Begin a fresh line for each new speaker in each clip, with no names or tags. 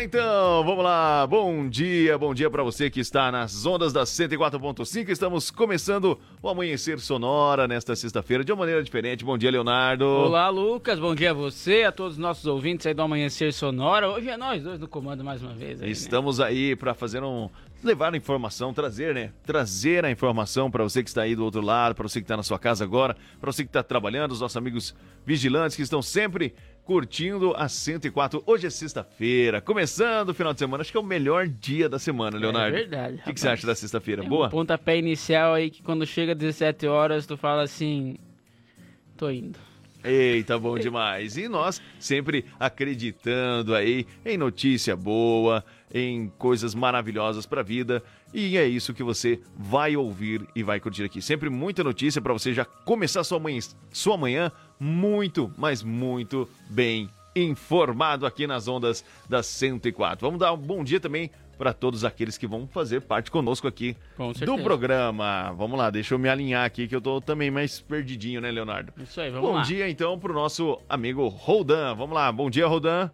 Lá então, vamos lá. Bom dia, bom dia para você que está nas ondas da 104.5. Estamos começando o Amanhecer Sonora nesta sexta-feira de uma maneira diferente. Bom dia, Leonardo.
Olá, Lucas. Bom dia a você, a todos os nossos ouvintes aí do Amanhecer Sonora. Hoje é nós dois no comando mais uma vez. Aí, né?
Estamos aí para fazer um levar a informação, trazer, né? Trazer a informação para você que está aí do outro lado, para você que está na sua casa agora, para você que está trabalhando, os nossos amigos vigilantes que estão sempre curtindo a 104. Hoje é sexta-feira, começando o final de semana. Acho que é o melhor dia da semana, é Leonardo.
É verdade.
O que, que, você acha da sexta-feira?
É
Boa?
Um pontapé inicial aí que quando chega às 17 horas tu fala assim: tô indo.
Eita, bom demais. E nós sempre acreditando aí em notícia boa, em coisas maravilhosas para a vida. E é isso que você vai ouvir e vai curtir aqui. Sempre muita notícia para você já começar sua manhã, sua manhã muito, mas muito bem informado aqui nas ondas da 104. Vamos dar um bom dia também para todos aqueles que vão fazer parte conosco aqui do programa. Vamos lá, deixa eu me alinhar aqui que eu tô também mais perdidinho, né, Leonardo?
Isso aí, vamos
bom
lá.
Bom dia então pro nosso amigo Roldan. Vamos lá, bom dia, Roldan.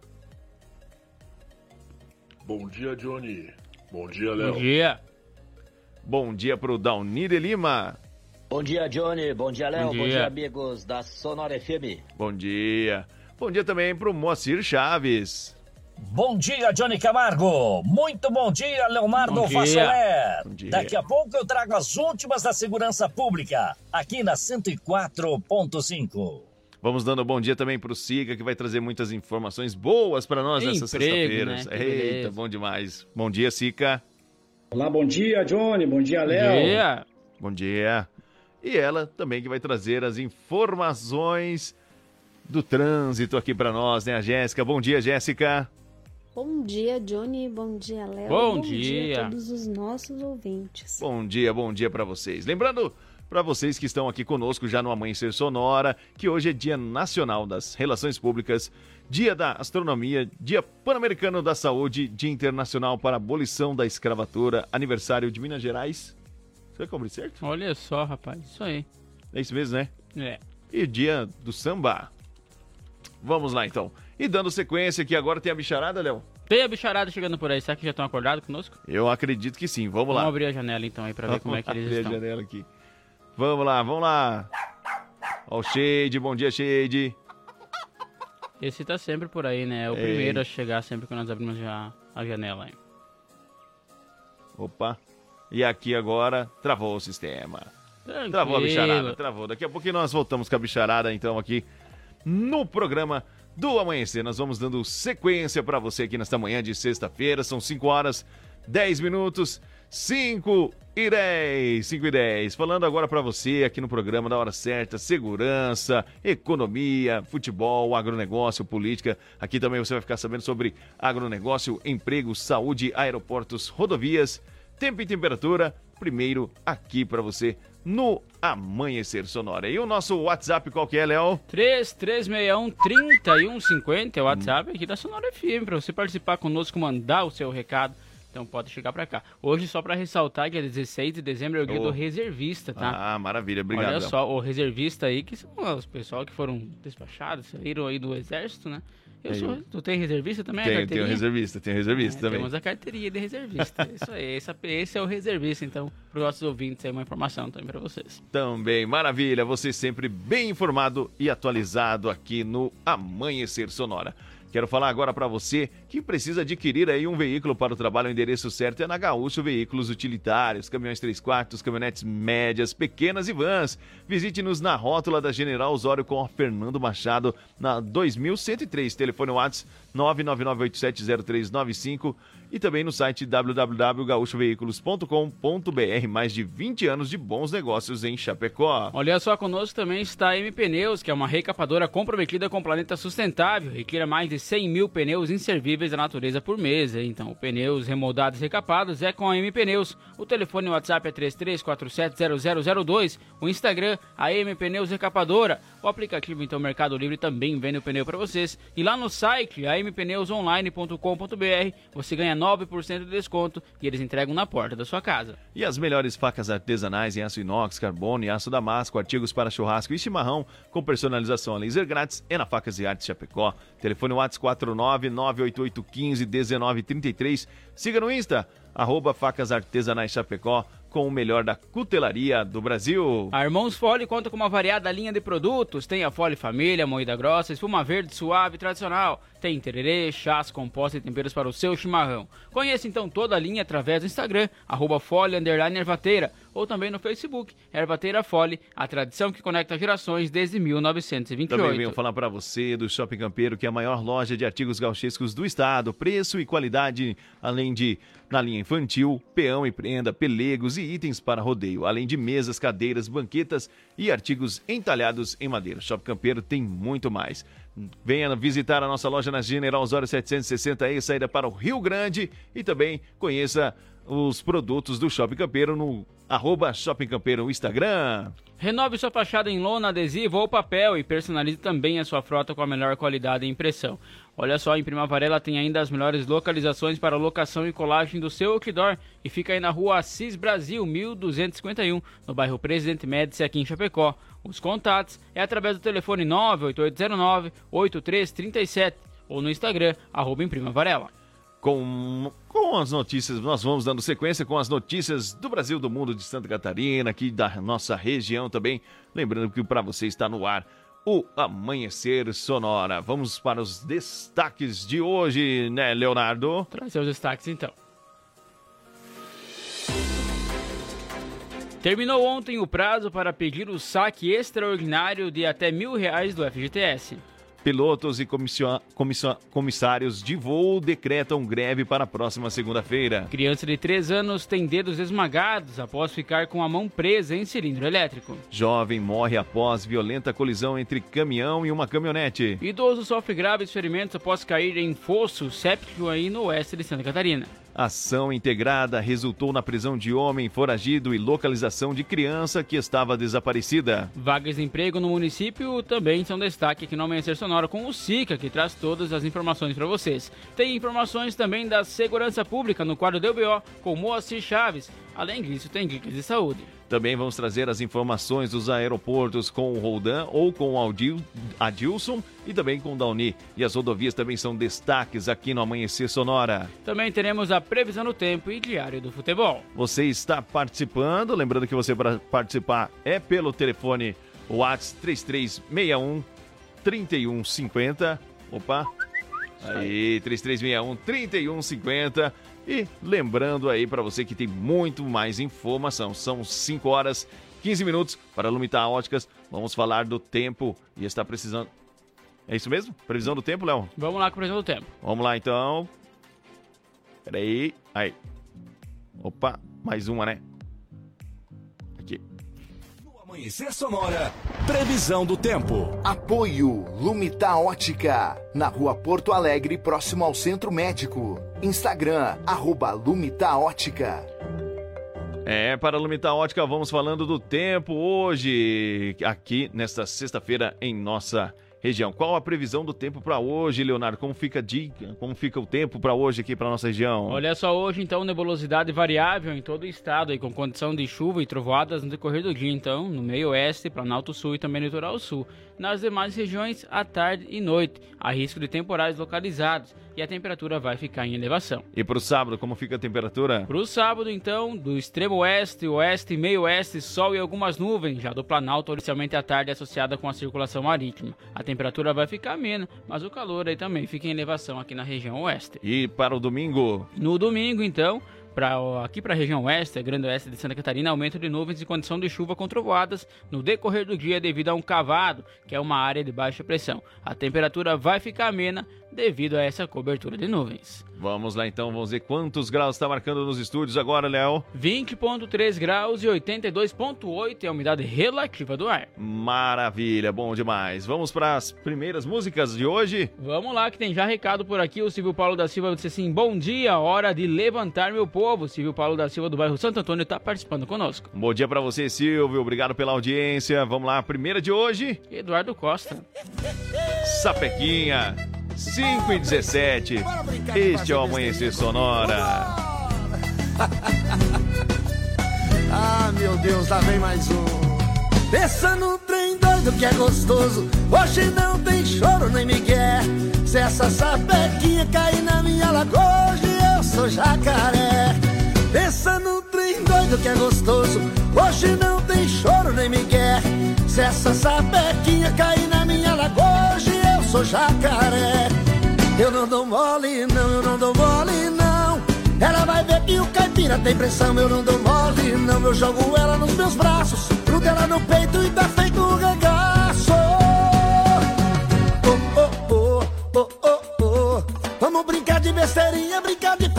Bom dia, Johnny. Bom dia, Léo.
Bom dia.
Bom dia pro Daunir de Lima.
Bom dia, Johnny. Bom dia, Léo. Bom, Bom dia, amigos da Sonora FM.
Bom dia. Bom dia também pro Moacir Chaves.
Bom dia, Johnny Camargo. Muito bom dia, Leonardo bom dia. Fassoler. Bom dia. Daqui a pouco eu trago as últimas da segurança pública, aqui na 104.5.
Vamos dando bom dia também para o Siga, que vai trazer muitas informações boas para nós nessa sexta-feira.
Né?
Eita, bom demais. Bom dia, Sica.
Olá, bom dia, Johnny. Bom dia, Léo.
Bom dia.
Bom dia. E ela também que vai trazer as informações do trânsito aqui para nós, né, a Jéssica? Bom dia, Jéssica.
Bom dia, Johnny. Bom dia, Léo.
Bom,
bom
dia.
dia a todos os nossos ouvintes.
Bom dia, bom dia para vocês. Lembrando para vocês que estão aqui conosco já no Amanhecer Sonora, que hoje é Dia Nacional das Relações Públicas, Dia da Astronomia, Dia Pan-Americano da Saúde, Dia Internacional para a Abolição da Escravatura, aniversário de Minas Gerais. Você cobrir certo?
Olha só, rapaz, isso aí.
É isso mesmo, né?
É.
E Dia do Samba. Vamos lá então. E dando sequência aqui, agora tem a bicharada, Léo?
Tem a bicharada chegando por aí, será que já estão acordados conosco?
Eu acredito que sim, vamos,
vamos
lá.
Vamos abrir a janela então aí pra ver como é que eles
abrir
estão.
a janela aqui. Vamos lá, vamos lá. Ó o Shade, bom dia, Shade.
Esse tá sempre por aí, né? É o
Ei.
primeiro a chegar sempre que nós abrimos já a janela. Hein?
Opa. E aqui agora travou o sistema.
Tranquilo.
Travou a bicharada, travou. Daqui a pouquinho nós voltamos com a bicharada, então, aqui no programa do Amanhecer. Nós vamos dando sequência para você aqui nesta manhã de sexta-feira. São 5 horas 10 minutos. 5 e 10, 5 e 10. Falando agora para você aqui no programa da hora certa, segurança, economia, futebol, agronegócio, política. Aqui também você vai ficar sabendo sobre agronegócio, emprego, saúde, aeroportos, rodovias, tempo e temperatura. Primeiro aqui para você no Amanhecer Sonora. E o nosso WhatsApp qual que é, Léo?
3361 3150 é o WhatsApp aqui da Sonora FM para você participar conosco, mandar o seu recado. Então pode chegar para cá. Hoje, só para ressaltar que é 16 de dezembro é o dia
Oh.
do reservista, tá?
Ah, maravilha, obrigado.
Olha só, o reservista aí, que são os pessoal que foram despachados, saíram aí do exército, né? Eu
Aí
sou, tu tem reservista também?
Tem, tem um reservista, tem um reservista
É,
também.
Temos a carteirinha de reservista. Isso aí, esse, esse é o reservista, então, para os nossos ouvintes aí, uma informação também para vocês.
Também, maravilha, você sempre bem informado e atualizado aqui no Amanhecer Sonora. Quero falar agora para você que precisa adquirir aí um veículo para o trabalho, o endereço certo é na Gaúcho Veículos Utilitários, caminhões 3 quartos, caminhonetes médias, pequenas e vans. Visite-nos na rótula da General Osório com Fernando Machado na 2103, telefone WhatsApp 999870395 e também no site www.gaúchoveículos.com.br. Mais de 20 anos de bons negócios em Chapecó.
Olha só, conosco também está a M Pneus, que é uma recapadora comprometida com o planeta sustentável. Requer mais de 100 mil pneus inservíveis da natureza por mês. Então, pneus remoldados e recapados é com a M Pneus. O telefone WhatsApp é 33470002. O Instagram, a M Pneus Recapadora. O aplicativo, então, Mercado Livre também vende o pneu para vocês. E lá no site, ampneusonline.com.br, você ganha 9% de desconto e eles entregam na porta da sua casa.
E as melhores facas artesanais em aço inox, carbono e aço damasco, artigos para churrasco e chimarrão, com personalização a laser grátis é na Facas e Artes Chapecó. Telefone WhatsApp 49 988 15 1933. Siga no Insta, arroba Facas Artesanais Chapecó com o melhor da cutelaria do Brasil.
A Irmãos Fole conta com uma variada linha de produtos. Tem a Fole Família, moída grossa, espuma verde suave tradicional. Tem tererê, chás, compostos e temperos para o seu chimarrão. Conheça então toda a linha através do Instagram, arroba Fole ou também no Facebook, Ervateira Fole, a tradição que conecta gerações desde 1928.
Também venho falar para você do Shopping Campeiro, que é a maior loja de artigos gauchescos do estado. Preço e qualidade, além de na linha infantil, peão e prenda, pelegos e itens para rodeio, além de mesas, cadeiras, banquetas e artigos entalhados em madeira. Shop Campeiro tem muito mais. Venha visitar a nossa loja na General Osório 760 e saída para o Rio Grande e também conheça os produtos do Shopping Campeiro no arroba Shopping Campeiro no Instagram.
Renove sua fachada em lona, adesivo ou papel e personalize também a sua frota com a melhor qualidade e impressão. Olha só, em Primavarela tem ainda as melhores localizações para locação e colagem do seu outdoor e fica aí na rua Assis Brasil, 1251, no bairro Presidente Médici, aqui em Chapecó. Os contatos é através do telefone 98809-8337 ou no Instagram, arroba em.
Com, com as notícias, nós vamos dando sequência com as notícias do Brasil, do mundo, de Santa Catarina, aqui da nossa região também. Lembrando que para você está no ar o Amanhecer Sonora. Vamos para os destaques de hoje, né, Leonardo?
Trazer os destaques então. Terminou ontem o prazo para pedir o saque extraordinário de até mil reais do FGTS.
Pilotos e comissários de voo decretam greve para a próxima segunda-feira.
Criança de 3 anos tem dedos esmagados após ficar com a mão presa em cilindro elétrico.
Jovem morre após violenta colisão entre caminhão e uma caminhonete.
Idoso sofre graves ferimentos após cair em fosso séptico aí no oeste de Santa Catarina.
Ação integrada resultou na prisão de homem foragido e localização de criança que estava desaparecida.
Vagas de emprego no município também são destaque aqui no Amanhecer Sonora com o SICA, que traz todas as informações para vocês. Tem informações também da segurança pública no quadro do UBO com Moacir Chaves. Além disso, tem dicas de saúde.
Também vamos trazer as informações dos aeroportos com o Roldan ou com o Adil, Adilson e também com o Dauni. E as rodovias também são destaques aqui no Amanhecer Sonora.
Também teremos a previsão do tempo e diário do futebol.
Você está participando, lembrando que você para participar é pelo telefone WhatsApp 3361 3150. Opa! Aí, 3361 3150. E lembrando aí para você que tem muito mais informação. São 5 horas 15 minutos para Lumitar Óticas. Vamos falar do tempo e está precisando. É isso mesmo? Previsão do tempo, Léo?
Vamos lá com a previsão do tempo.
Vamos lá então. Peraí. Aí. Opa, mais uma, né?
Amanhecer Sonora, previsão do tempo.
Apoio Lumita Ótica, na rua Porto Alegre, próximo ao Centro Médico. Instagram, arroba Lumita Ótica.
É, para Lumita Ótica, vamos falando do tempo hoje, aqui nesta sexta-feira em nossa região. Qual a previsão do tempo para hoje, Leonardo? Como fica dica? Como fica o tempo para hoje aqui para nossa região?
Olha só hoje então nebulosidade variável em todo o estado e com condição de chuva e trovoadas no decorrer do dia então no meio oeste, Planalto Sul e também litoral sul. Nas demais regiões à tarde e noite há risco de temporais localizados e a temperatura vai ficar em elevação.
E para o sábado, como fica a temperatura?
Para o sábado, então, do extremo oeste, oeste e meio oeste, sol e algumas nuvens, já do Planalto, inicialmente à tarde associada com a circulação marítima. A temperatura vai ficar amena, mas o calor aí também fica em elevação aqui na região oeste.
E para o domingo?
No domingo, então, Pra, aqui para a região oeste, grande oeste de Santa Catarina, aumento de nuvens e condição de chuva com trovoadas no decorrer do dia devido a um cavado, que é uma área de baixa pressão. A temperatura vai ficar amena devido a essa cobertura de nuvens.
Vamos lá então, vamos ver quantos graus está marcando nos estúdios agora, Léo.
20.3 graus e 82.8 é a umidade relativa do ar.
Maravilha, bom demais. Vamos para as primeiras músicas de hoje?
Vamos lá, que tem já recado por aqui. O Silvio Paulo da Silva disse assim: Bom dia, hora de levantar meu povo. Silvio Paulo da Silva do bairro Santo Antônio está participando conosco.
Bom dia para você, Silvio. Obrigado pela audiência. Vamos lá, a primeira de hoje.
Eduardo Costa.
Sapequinha. 5 e 17. Este é o Amanhecer Sonora.
ah, meu Deus, lá vem mais um. Pensa no trem doido que é gostoso. Hoje não tem choro nem migué. Se essa sapequinha cair na minha lagoa, sou jacaré. Pensa no trem doido que é gostoso. Hoje não tem choro nem migué. Se essa sapequinha cair na minha lagoa, hoje eu sou jacaré. Eu não dou mole, não, eu não dou mole, não. Ela vai ver que o caipira tem pressão, eu não dou mole, não. Eu jogo ela nos meus braços, grudo ela no peito e tá feito um regaço. Oh, oh, oh, oh, oh, oh. Vamos brincar de besteirinha, brincar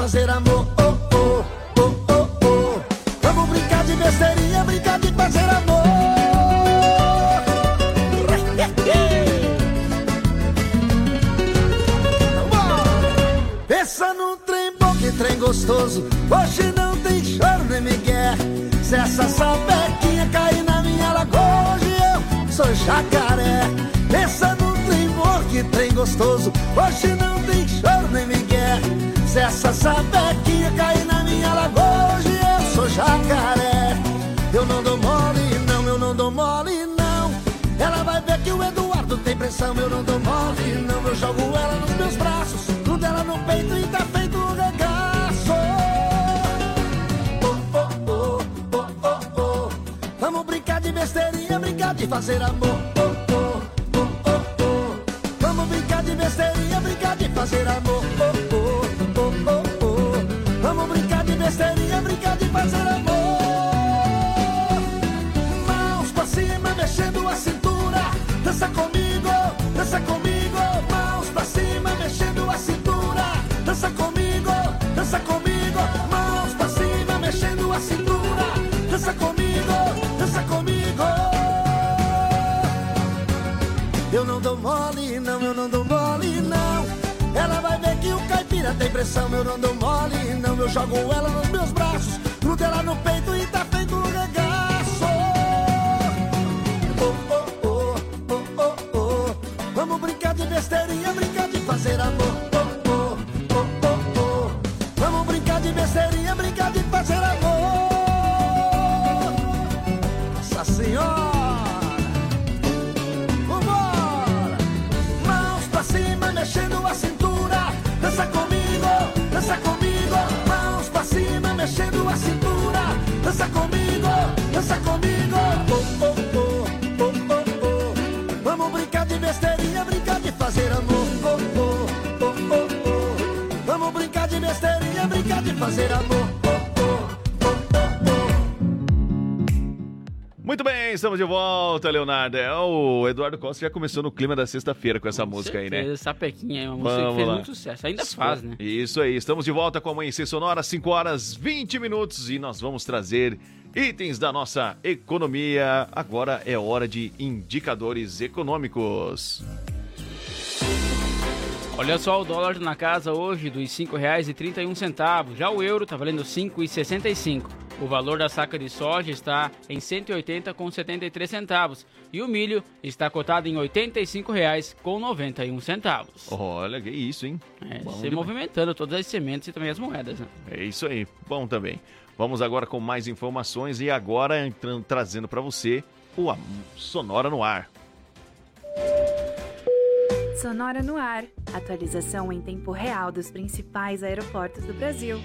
fazer amor. Oh, oh, oh, oh, oh. Vamos brincar de besteirinha, brincar de fazer amor. Pensa num trem que trem gostoso. Hoje não tem choro nem migué. Se essa sapequinha cair na minha lagoa, hoje eu sou jacaré. Pensa num trem bom, que trem gostoso. Hoje não tem choro nem migué. Se essa sapequinha cair na minha lagoa, hoje eu sou jacaré. Eu não dou mole, não, eu não dou mole, não. Ela vai ver que o Eduardo tem pressão, eu não dou mole, não. Eu jogo ela nos meus braços, tudo ela no peito e tá feito um regaço. Oh, oh, oh, oh, oh, oh. Vamos brincar de besteirinha, brincar de fazer amor. Oh, oh, oh, oh, oh. Vamos brincar de besteirinha, brincar de fazer amor. Mole, não, eu não dou mole, não. Ela vai ver que o caipira tem pressão, eu não dou mole, não. Eu jogo ela nos meus braços, grudo ela no peito e tá feito um regaço. Oh, oh, oh, oh, oh, oh. Vamos brincar de besteirinha, brincar de fazer amor. Dança comigo. Oh, oh, oh, oh, oh, oh. Vamos brincar de besteirinha, brincar de fazer amor. Oh, oh, oh, oh, oh. Vamos brincar de besteirinha, brincar de fazer amor.
Muito bem, estamos de volta, Leonardo. É, o Eduardo Costa já começou no clima da sexta-feira com essa música aí, né?
Certeza, Sapequinha é uma música que
Vamos
fez
lá.
muito sucesso. Ainda faz, né?
Isso aí, estamos de volta com a Amanhecer Sonora, 5 horas 20 minutos e nós vamos trazer itens da nossa economia. Agora é hora de indicadores econômicos.
Olha só, o dólar na casa hoje dos R$ 5,31. Já o euro está valendo R$ 5,65. O valor da saca de soja está em R$ 180,73 centavos e o milho está cotado em R$ 85,91 centavos.
Olha, que isso, hein?
É,
Bom
se
demais.
movimentando todas as sementes e também as moedas, né?
É isso aí, bom também. Vamos agora com mais informações e agora entrando, trazendo para você o Sonora no Ar.
Sonora no ar. Atualização em tempo real dos principais aeroportos do Brasil.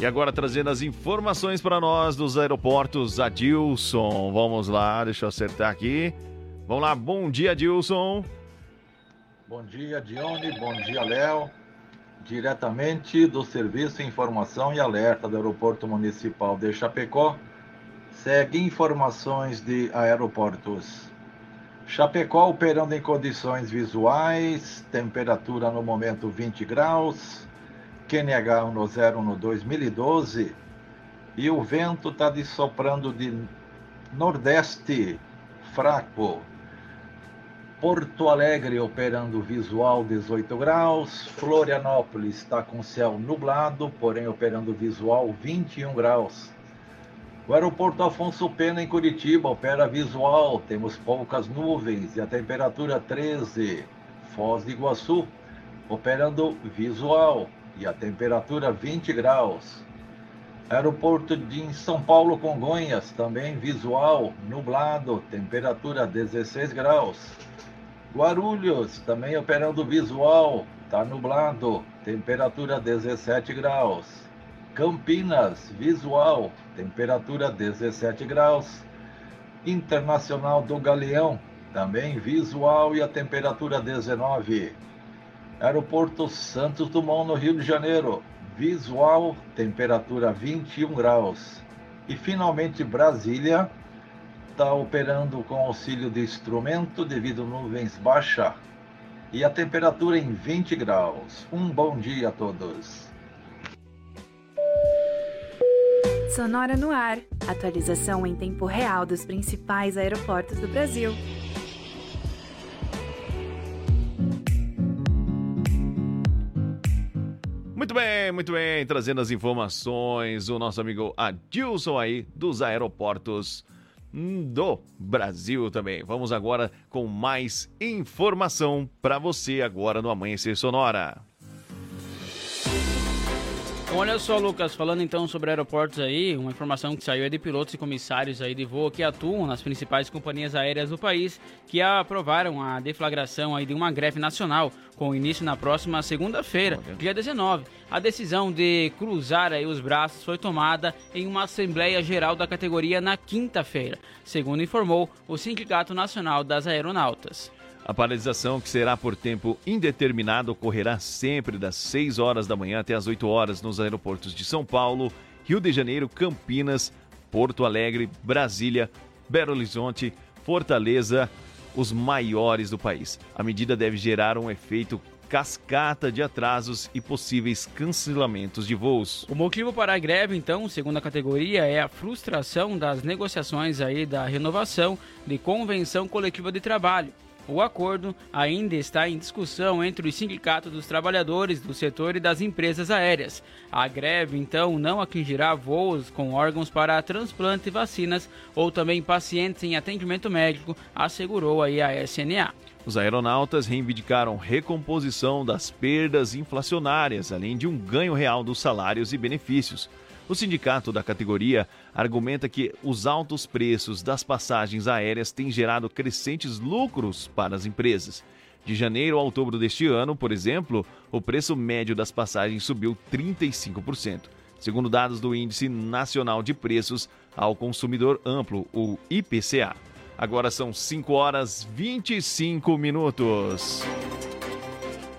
E agora trazendo as informações para nós dos aeroportos, Adilson. Vamos lá, deixa eu acertar aqui. Vamos lá, bom dia, Adilson.
Bom dia, Dione. Bom dia, Léo. Diretamente do Serviço Informação e Alerta do Aeroporto Municipal de Chapecó, segue informações de aeroportos. Chapecó operando em condições visuais, temperatura no momento 20 graus, QNH no zero no 2012 e o vento está soprando de nordeste fraco. Porto Alegre operando visual 18 graus, Florianópolis está com céu nublado, porém operando visual 21 graus. O aeroporto Afonso Pena em Curitiba opera visual, temos poucas nuvens e a temperatura 13. Foz do Iguaçu operando visual e a temperatura 20 graus. Aeroporto de São Paulo Congonhas, também visual, nublado, temperatura 16 graus. Guarulhos, também operando visual, está nublado, temperatura 17 graus. Campinas, visual, temperatura 17 graus. Internacional do Galeão, também visual e a temperatura 19. Aeroporto Santos Dumont, no Rio de Janeiro, visual, temperatura 21 graus. E finalmente Brasília está operando com auxílio de instrumento devido a nuvens baixa e a temperatura em 20 graus. Um bom dia a todos.
Sonora no ar. Atualização em tempo real dos principais aeroportos do Brasil.
Muito bem, muito bem. Trazendo as informações, o nosso amigo Adilson aí dos aeroportos do Brasil também. Vamos agora com mais informação para você agora no Amanhecer Sonora.
Olha só, Lucas, falando então sobre aeroportos aí, uma informação que saiu é de pilotos e comissários aí de voo que atuam nas principais companhias aéreas do país, que aprovaram a deflagração aí de uma greve nacional com início na próxima segunda-feira, dia 19. A decisão de cruzar aí os braços foi tomada em uma assembleia geral da categoria na quinta-feira, segundo informou o Sindicato Nacional das Aeronautas.
A paralisação, que será por tempo indeterminado, ocorrerá sempre das 6 horas da manhã até as 8 horas nos aeroportos de São Paulo, Rio de Janeiro, Campinas, Porto Alegre, Brasília, Belo Horizonte, Fortaleza, os maiores do país. A medida deve gerar um efeito cascata de atrasos e possíveis cancelamentos de voos.
O motivo para a greve, então, segundo a categoria, é a frustração das negociações aí da renovação de convenção coletiva de trabalho. O acordo ainda está em discussão entre o Sindicato dos Trabalhadores do setor e das empresas aéreas. A greve, então, não atingirá voos com órgãos para transplante e vacinas ou também pacientes em atendimento médico, assegurou aí a SNA.
Os aeronautas reivindicaram recomposição das perdas inflacionárias, além de um ganho real dos salários e benefícios. O sindicato da categoria argumenta que os altos preços das passagens aéreas têm gerado crescentes lucros para as empresas. De janeiro a outubro deste ano, por exemplo, o preço médio das passagens subiu 35%, segundo dados do Índice Nacional de Preços ao Consumidor Amplo, o IPCA. Agora são 5 horas 25 minutos.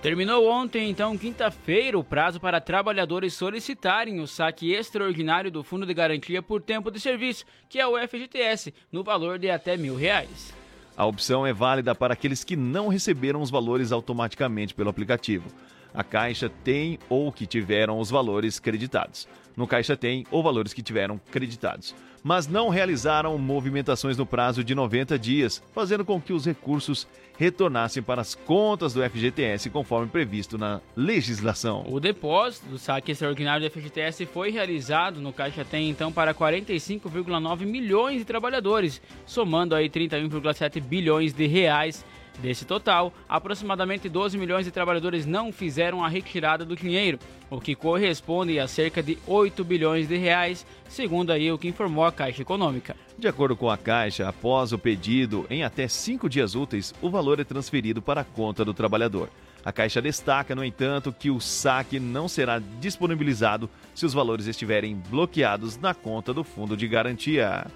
Terminou ontem, então, quinta-feira, o prazo para trabalhadores solicitarem o saque extraordinário do Fundo de Garantia por Tempo de Serviço, que é o FGTS, no valor de até mil reais.
A opção é válida para aqueles que não receberam os valores automaticamente pelo aplicativo. A Caixa tem ou que tiveram os valores creditados. No Caixa tem ou valores que tiveram creditados mas não realizaram movimentações no prazo de 90 dias, fazendo com que os recursos retornassem para as contas do FGTS conforme previsto na legislação.
O depósito do saque extraordinário do FGTS foi realizado no Caixa Tem então para 45,9 milhões de trabalhadores, somando aí 31,7 bilhões de reais Desse total, aproximadamente 12 milhões de trabalhadores não fizeram a retirada do dinheiro, o que corresponde a cerca de 8 bilhões de reais, segundo aí o que informou a Caixa Econômica.
De acordo com a Caixa, após o pedido, em até cinco dias úteis, o valor é transferido para a conta do trabalhador. A Caixa destaca, no entanto, que o saque não será disponibilizado se os valores estiverem bloqueados na conta do Fundo de Garantia.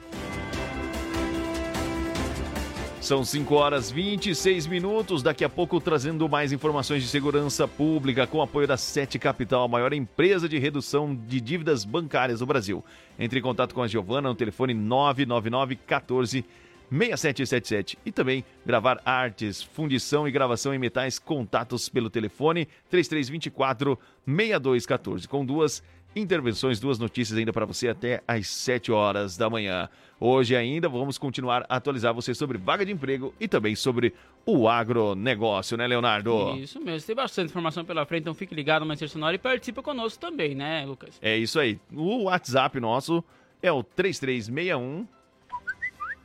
São 5 horas 26 minutos. Daqui a pouco trazendo mais informações de segurança pública com apoio da Sete Capital, a maior empresa de redução de dívidas bancárias do Brasil. Entre em contato com a Giovana no telefone 999 14 6777 e também gravar artes, fundição e gravação em metais, contatos pelo telefone 3324 6214 com duas intervenções, duas notícias ainda para você até às 7 horas da manhã. Hoje ainda vamos continuar a atualizar você sobre vaga de emprego e também sobre o agronegócio, né, Leonardo?
Isso mesmo, tem bastante informação pela frente, então fique ligado no Manchester Sonora e participa conosco também, né, Lucas?
É isso aí. O WhatsApp nosso é o 3361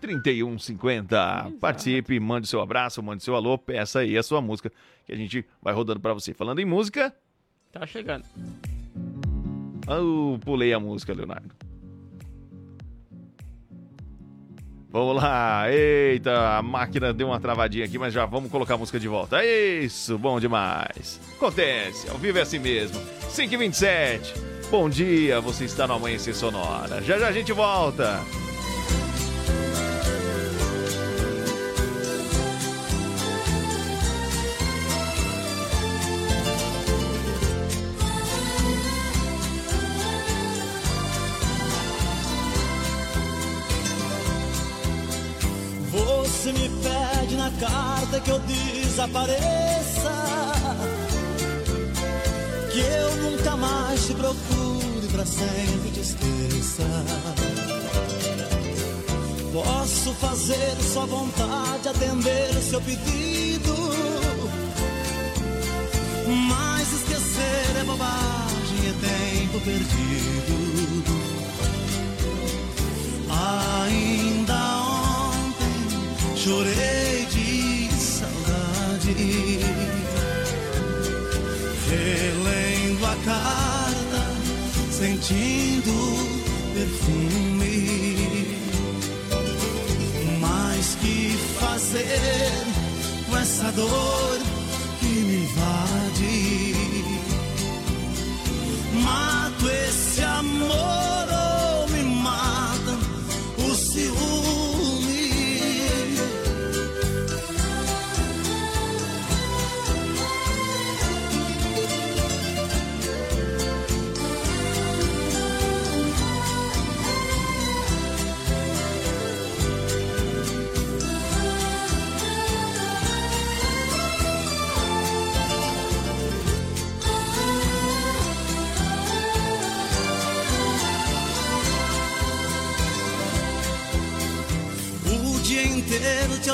3150. Participe, mande seu abraço, mande seu alô, peça aí a sua música que a gente vai rodando para você. Falando em música,
Tá chegando.
Eu pulei a música, Leonardo. Vamos lá, eita, a máquina deu uma travadinha aqui, mas já vamos colocar a música de volta. Isso, bom demais. Acontece, ao vivo é assim mesmo. 5h27, bom dia, você está no Amanhecer Sonora. Já já a gente volta.
Fazer sua vontade, atender o seu pedido. Mas esquecer é bobagem, é tempo perdido. Ainda ontem chorei de saudade, relendo a carta, sentindo fazer com essa dor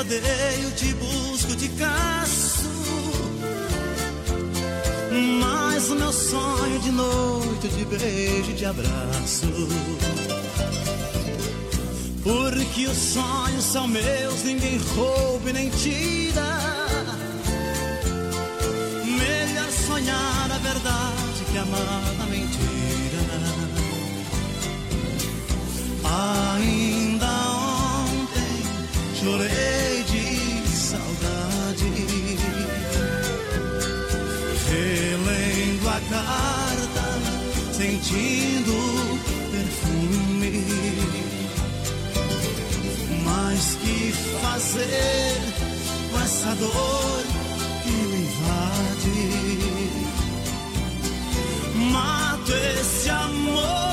inteiro te busco, te caço. Mas o meu sonho de noite, de beijo de abraço. Porque os sonhos são meus, ninguém rouba e nem tira. Sentindo perfume. Mas que fazer com essa dor que me invade? Mato esse amor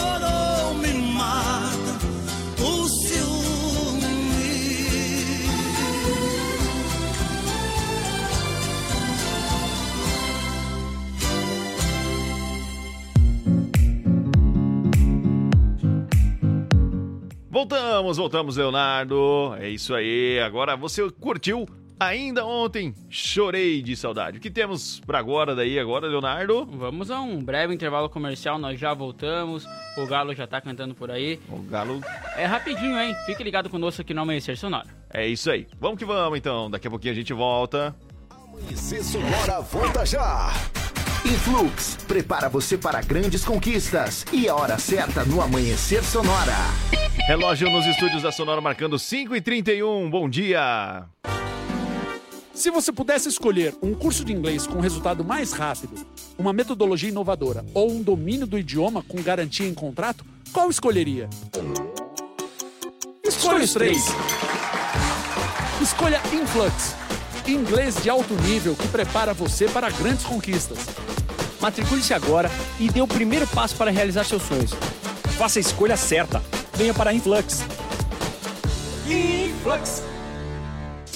Voltamos, voltamos, Leonardo. É isso aí. Agora você curtiu ainda ontem? Chorei de saudade. O que temos pra agora daí agora, Leonardo?
Vamos a um breve intervalo comercial, nós já voltamos. O Galo já tá cantando por aí.
O Galo.
É rapidinho, hein? Fique ligado conosco aqui no Amanhecer Sonora.
É isso aí. Vamos que vamos então. Daqui a pouquinho a gente volta.
Amanhecer Sonora volta já. Influx, prepara você para grandes conquistas. E a hora certa no Amanhecer Sonora.
Relógio nos estúdios da Sonora marcando 5h31. Bom dia.
Se você pudesse escolher um curso de inglês com resultado mais rápido, uma metodologia inovadora ou um domínio do idioma com garantia em contrato, qual escolheria? Escolha os três. Escolha Influx, inglês de alto nível que prepara você para grandes conquistas.
Matricule-se agora e dê o primeiro passo para realizar seus sonhos. Faça a escolha certa. Venha para a Influx.
Influx.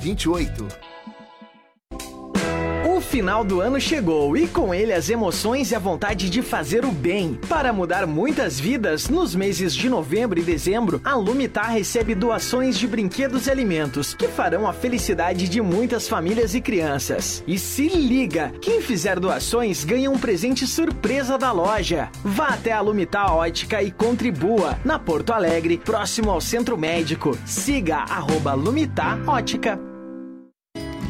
28 final do ano chegou e com ele as emoções e a vontade de fazer o bem. Para mudar muitas vidas, nos meses de novembro e dezembro, a Lumitar recebe doações de brinquedos e alimentos que farão a felicidade de muitas famílias e crianças. E se liga, quem fizer doações ganha um presente surpresa da loja. Vá até a Lumitar Ótica e contribua na Porto Alegre, próximo ao Centro Médico. Siga arroba Ótica.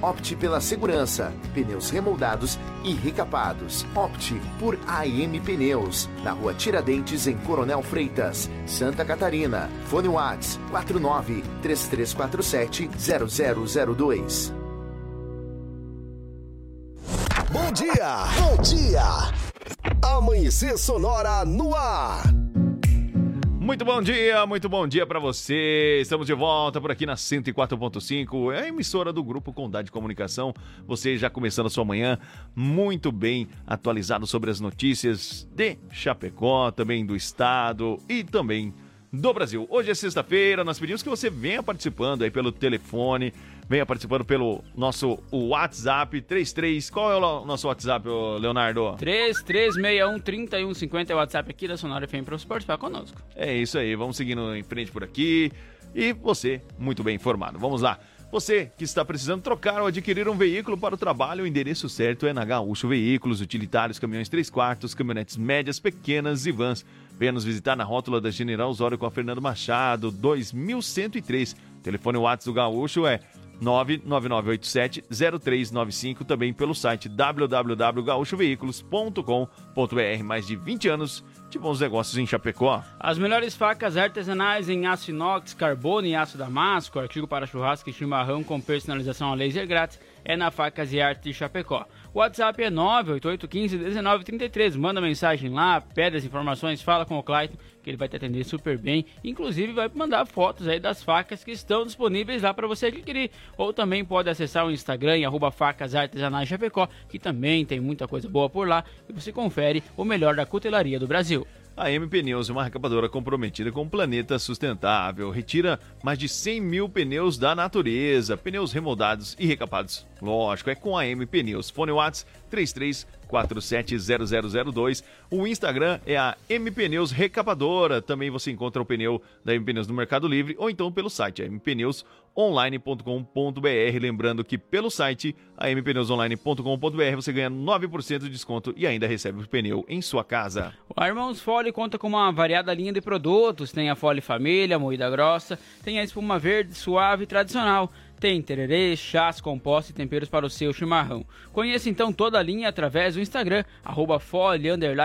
Opte pela segurança, pneus remoldados e recapados. Opte por AM Pneus, na rua Tiradentes, em Coronel Freitas, Santa Catarina. Fone Whats 49 3347 0002.
Bom dia! Bom dia! Amanhecer Sonora no ar!
Muito bom dia, muito bom dia para você. Estamos de volta por aqui na 104.5, é a emissora do Grupo Condade Comunicação. Você já começando a sua manhã muito bem atualizado sobre as notícias de Chapecó, também do estado e também do Brasil. Hoje é sexta-feira, nós pedimos que você venha participando aí pelo telefone, venha participando pelo nosso WhatsApp 33. Qual é o nosso WhatsApp, Leonardo?
33613150 é o WhatsApp aqui da Sonora FM para você participar conosco.
É isso aí, vamos seguindo em frente por aqui. E você, muito bem informado. Vamos lá. Você que está precisando trocar ou adquirir um veículo para o trabalho, o endereço certo é na Gaúcho Veículos, utilitários, caminhões 3 quartos, caminhonetes médias, pequenas e vans. Venha nos visitar na rótula da General Osório com a Fernando Machado, 2103. Telefone WhatsApp do Gaúcho é 99987-0395, também pelo site www.gaúchoveículos.com.br. Mais de 20 anos de bons negócios em Chapecó.
As melhores facas artesanais em aço inox, carbono e aço damasco, artigo para churrasco e chimarrão com personalização a laser grátis é na Facas e Arte de Chapecó. O WhatsApp é 988151933. Manda mensagem lá, pede as informações, fala com o Clayton, que ele vai te atender super bem. Inclusive, vai mandar fotos aí das facas que estão disponíveis lá para você adquirir. Ou também pode acessar o Instagram, arroba facas artesanais Chapecó, que também tem muita coisa boa por lá. E você confere o melhor da cutelaria do Brasil.
A M Pneus é uma recapadora comprometida com o planeta sustentável. Retira mais de 100 mil pneus da natureza, pneus remoldados e recapados. Lógico, é com a M Pneus. Fone Whats 33470002. O Instagram é a M Pneus Recapadora. Também você encontra o pneu da M Pneus no Mercado Livre ou então pelo site mpneusonline.com.br. Lembrando que pelo site mpneusonline.com.br você ganha 9% de desconto e ainda recebe o pneu em sua casa.
O Irmãos Fole conta com uma variada linha de produtos. Tem a Fole Família, moída grossa, tem a espuma verde, suave e tradicional. Tem tererê, chás, compostos e temperos para o seu chimarrão. Conheça então toda a linha através do Instagram, arroba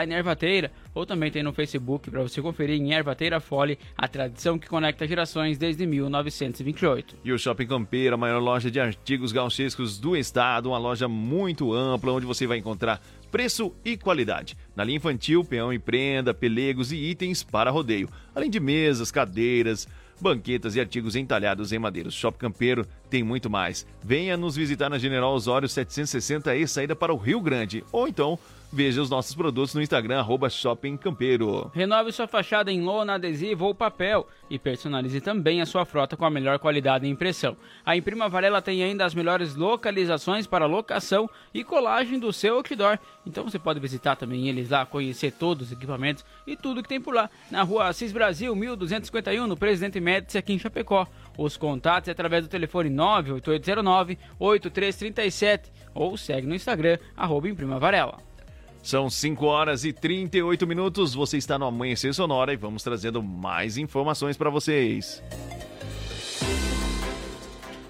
ervateira, ou também tem no Facebook para você conferir em Ervateira Fole, a tradição que conecta gerações desde 1928.
E o Shopping Campeiro, a maior loja de artigos gauchescos do estado, uma loja muito ampla, onde você vai encontrar preço e qualidade. Na linha infantil, peão e prenda, pelegos e itens para rodeio, além de mesas, cadeiras, banquetas e artigos entalhados em madeira. O Shop Campeiro tem muito mais. Venha nos visitar na General Osório 760 e saída para o Rio Grande. Ou então Veja os nossos produtos no Instagram, arroba Shopping Campeiro.
Renove sua fachada em lona, adesivo ou papel e personalize também a sua frota com a melhor qualidade e impressão. A Imprima Varela tem ainda as melhores localizações para locação e colagem do seu outdoor. Então você pode visitar também eles lá, conhecer todos os equipamentos e tudo que tem por lá. Na rua Assis Brasil, 1251, no Presidente Médici, aqui em Chapecó. Os contatos é através do telefone 98809-8337 ou segue no Instagram, arroba Imprima Varela.
São 5 horas e 38 minutos. Você está no Amanhecer Sonora e vamos trazendo mais informações para vocês.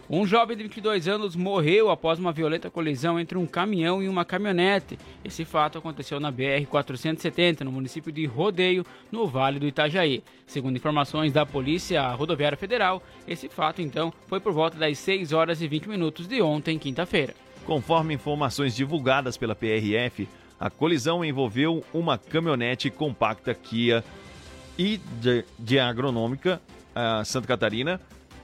Um jovem de 22 anos morreu após uma violenta colisão entre um caminhão e uma caminhonete. Esse fato aconteceu na BR-470, no município de Rodeio, no Vale do Itajaí. Segundo informações da Polícia Rodoviária Federal, esse fato então foi por volta das 6 horas e 20 minutos de ontem, quinta-feira.
Conforme informações divulgadas pela PRF, a colisão envolveu uma caminhonete compacta Kia e de, de agronômica uh, Santa Catarina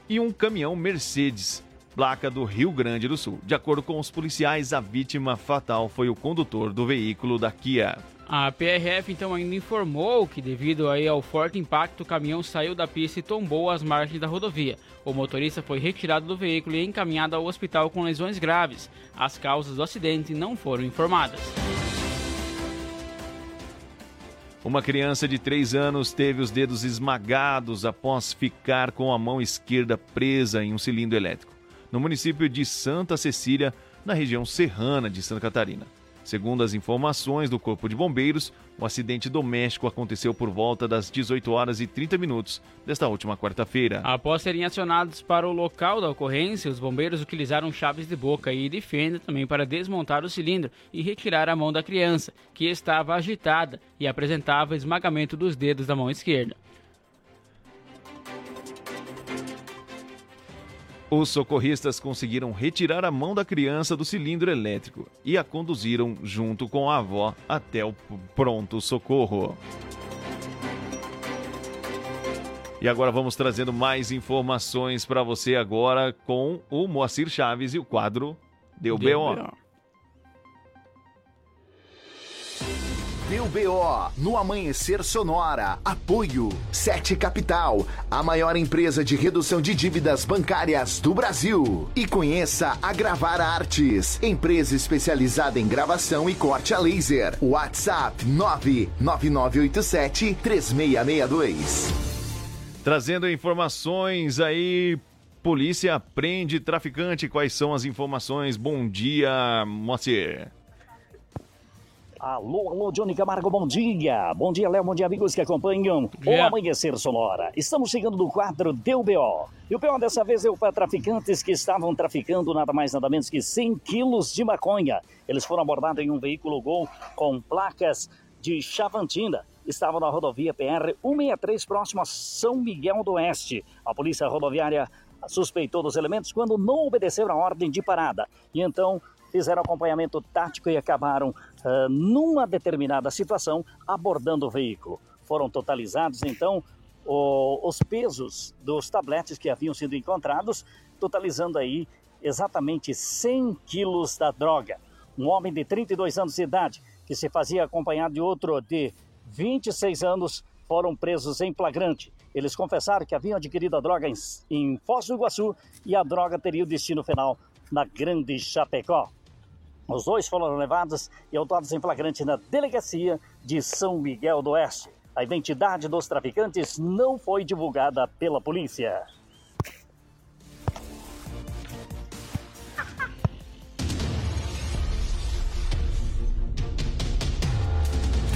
e um caminhão Mercedes, placa do Rio Grande do Sul. De acordo com os policiais, a vítima fatal foi o condutor do veículo da Kia.
A PRF então ainda informou que devido aí ao forte impacto, o caminhão saiu da pista e tombou às margens da rodovia. O motorista foi retirado do veículo e encaminhado ao hospital com lesões graves. As causas do acidente não foram informadas.
Uma criança de 3 anos teve os dedos esmagados após ficar com a mão esquerda presa em um cilindro elétrico, no município de Santa Cecília, na região serrana de Santa Catarina. Segundo as informações do Corpo de Bombeiros, o acidente doméstico aconteceu por volta das 18 horas e 30 minutos desta última quarta-feira.
Após serem acionados para o local da ocorrência, os bombeiros utilizaram chaves de boca e de fenda também para desmontar o cilindro e retirar a mão da criança, que estava agitada e apresentava esmagamento dos dedos da mão esquerda.
Os socorristas conseguiram retirar a mão da criança do cilindro elétrico e a conduziram junto com a avó até o pronto socorro. E agora vamos trazendo mais informações para você agora com o Moacir Chaves e o quadro Deu, Deu BO.
Deu BO no Amanhecer Sonora. Apoio Sete Capital, a maior empresa de redução de dívidas bancárias do Brasil. E conheça a Gravar Artes, empresa especializada em gravação e corte a laser. WhatsApp 99987 3662.
Trazendo informações aí Polícia prende traficante. Quais são as informações? Bom dia, Moacir.
Alô, alô, Johnny Camargo, bom dia. Bom dia, Léo, bom dia, amigos que acompanham o Amanhecer Sonora. Estamos chegando no quadro Deu BO. E o BO dessa vez é para traficantes que estavam traficando nada mais nada menos que 100 quilos de maconha. Eles foram abordados em um veículo Gol com placas de Chavantina estavam na rodovia PR 163, próximo a São Miguel do Oeste. A polícia rodoviária
suspeitou dos elementos quando não obedeceram a ordem de parada. E então fizeram acompanhamento tático e acabaram, uh, numa determinada situação, abordando o veículo. Foram totalizados, então, o, os pesos dos tabletes que haviam sido encontrados, totalizando aí exatamente 100 quilos da droga. Um homem de 32 anos de idade, que se fazia acompanhar de outro de 26 anos, foram presos em flagrante. Eles confessaram que haviam adquirido a droga em, em Foz do Iguaçu e a droga teria o destino final na Grande Chapecó. Os dois foram levados e autuados em flagrante na delegacia de São Miguel do Oeste. A identidade dos traficantes não foi divulgada pela polícia.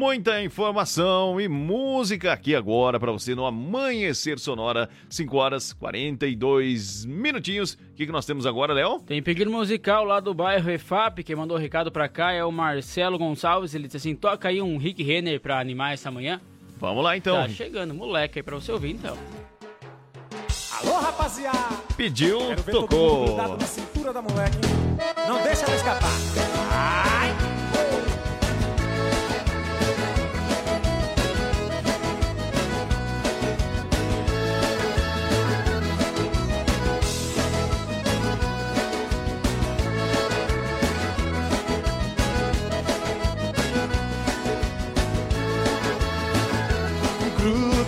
Muita informação e música aqui agora para você no Amanhecer Sonora, 5 horas 42 minutinhos. O que, que nós temos agora, Léo?
Tem pedido musical lá do bairro EFAP, quem mandou o recado para cá é o Marcelo Gonçalves. Ele disse assim: toca aí um Rick Renner para animar essa manhã.
Vamos lá então.
Tá chegando, moleque aí para você ouvir então.
Alô, rapaziada!
Pediu, tocou.
na cintura da moleque. Não deixa ela escapar.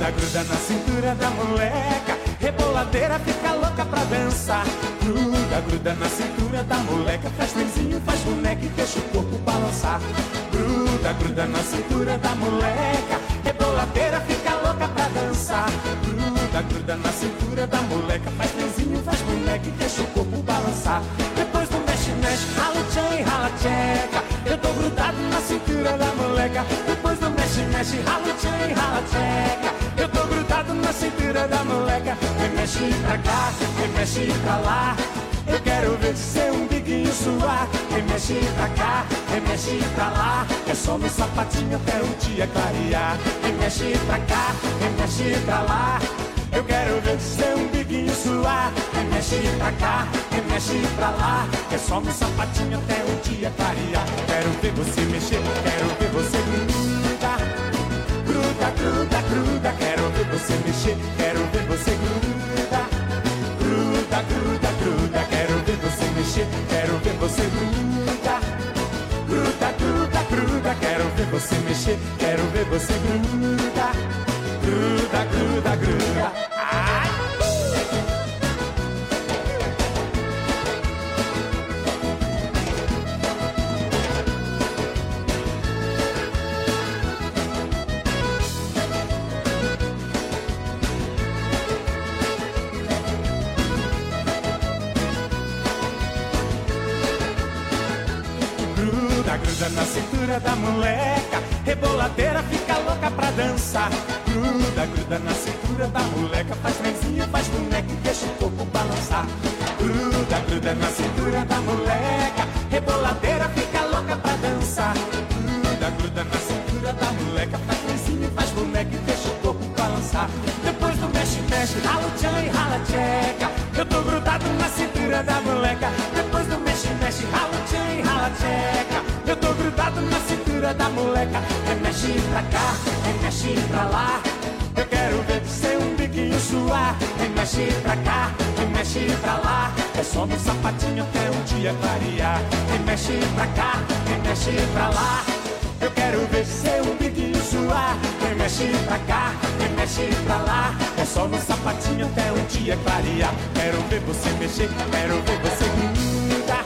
Gruda, gruda na cintura da moleca. Reboladeira fica louca pra dançar. Gruda, gruda na cintura da moleca. Faz trenzinho, faz boneca e deixa o corpo balançar. Gruda, gruda na cintura da moleca. Reboladeira fica louca pra dançar. Gruda, gruda na cintura da moleca. Faz trenzinho, faz boneca e deixa o corpo balançar. Depois do mexe, mexe, rala tchan rala tcheca. Eu tô grudado na cintura da moleca. Depois do mexe, mexe, rala tchan rala tcheca. Da moleca. Me mexe pra cá, me mexe pra lá. Eu quero ver seu umbiguinho suar. Me mexe pra cá, me mexe pra lá. É só no sapatinho até o dia clarear. Me mexe pra cá, me mexe pra lá. Eu quero ver seu umbiguinho suar. Me mexe pra cá, me mexe pra lá. É só no sapatinho até o dia clarear. Quero ver você mexer, quero ver você grudar. Gruda, gruda, gruda, quero ver você mexer, quero. Gruda, gruda, gruda, quero ver você mexer, quero ver você gruda. Gruda, gruda, gruda, quero ver você mexer, quero ver você gruda. Gruda, gruda, da moleca. Reboladeira fica louca pra dançar. Gruda, gruda na cintura da moleca. Faz trenzinho, faz boneca e deixa o corpo balançar. Gruda, gruda na cintura da moleca. Reboladeira fica louca pra dançar. Gruda, gruda na cintura da moleca. Faz trenzinho, faz boneca e deixa o corpo balançar. Depois do mexe, mexe, rala o tchan pra lá. Eu quero ver seu umbiguinho suar. Remexe pra cá, remexe pra lá. É só no sapatinho até o dia clarear. Remexe pra cá, remexe pra lá. Eu quero ver seu umbiguinho suar. Remexe pra cá, remexe pra lá. É só no sapatinho até o dia clarear. Quero ver você mexer, quero ver você grudar.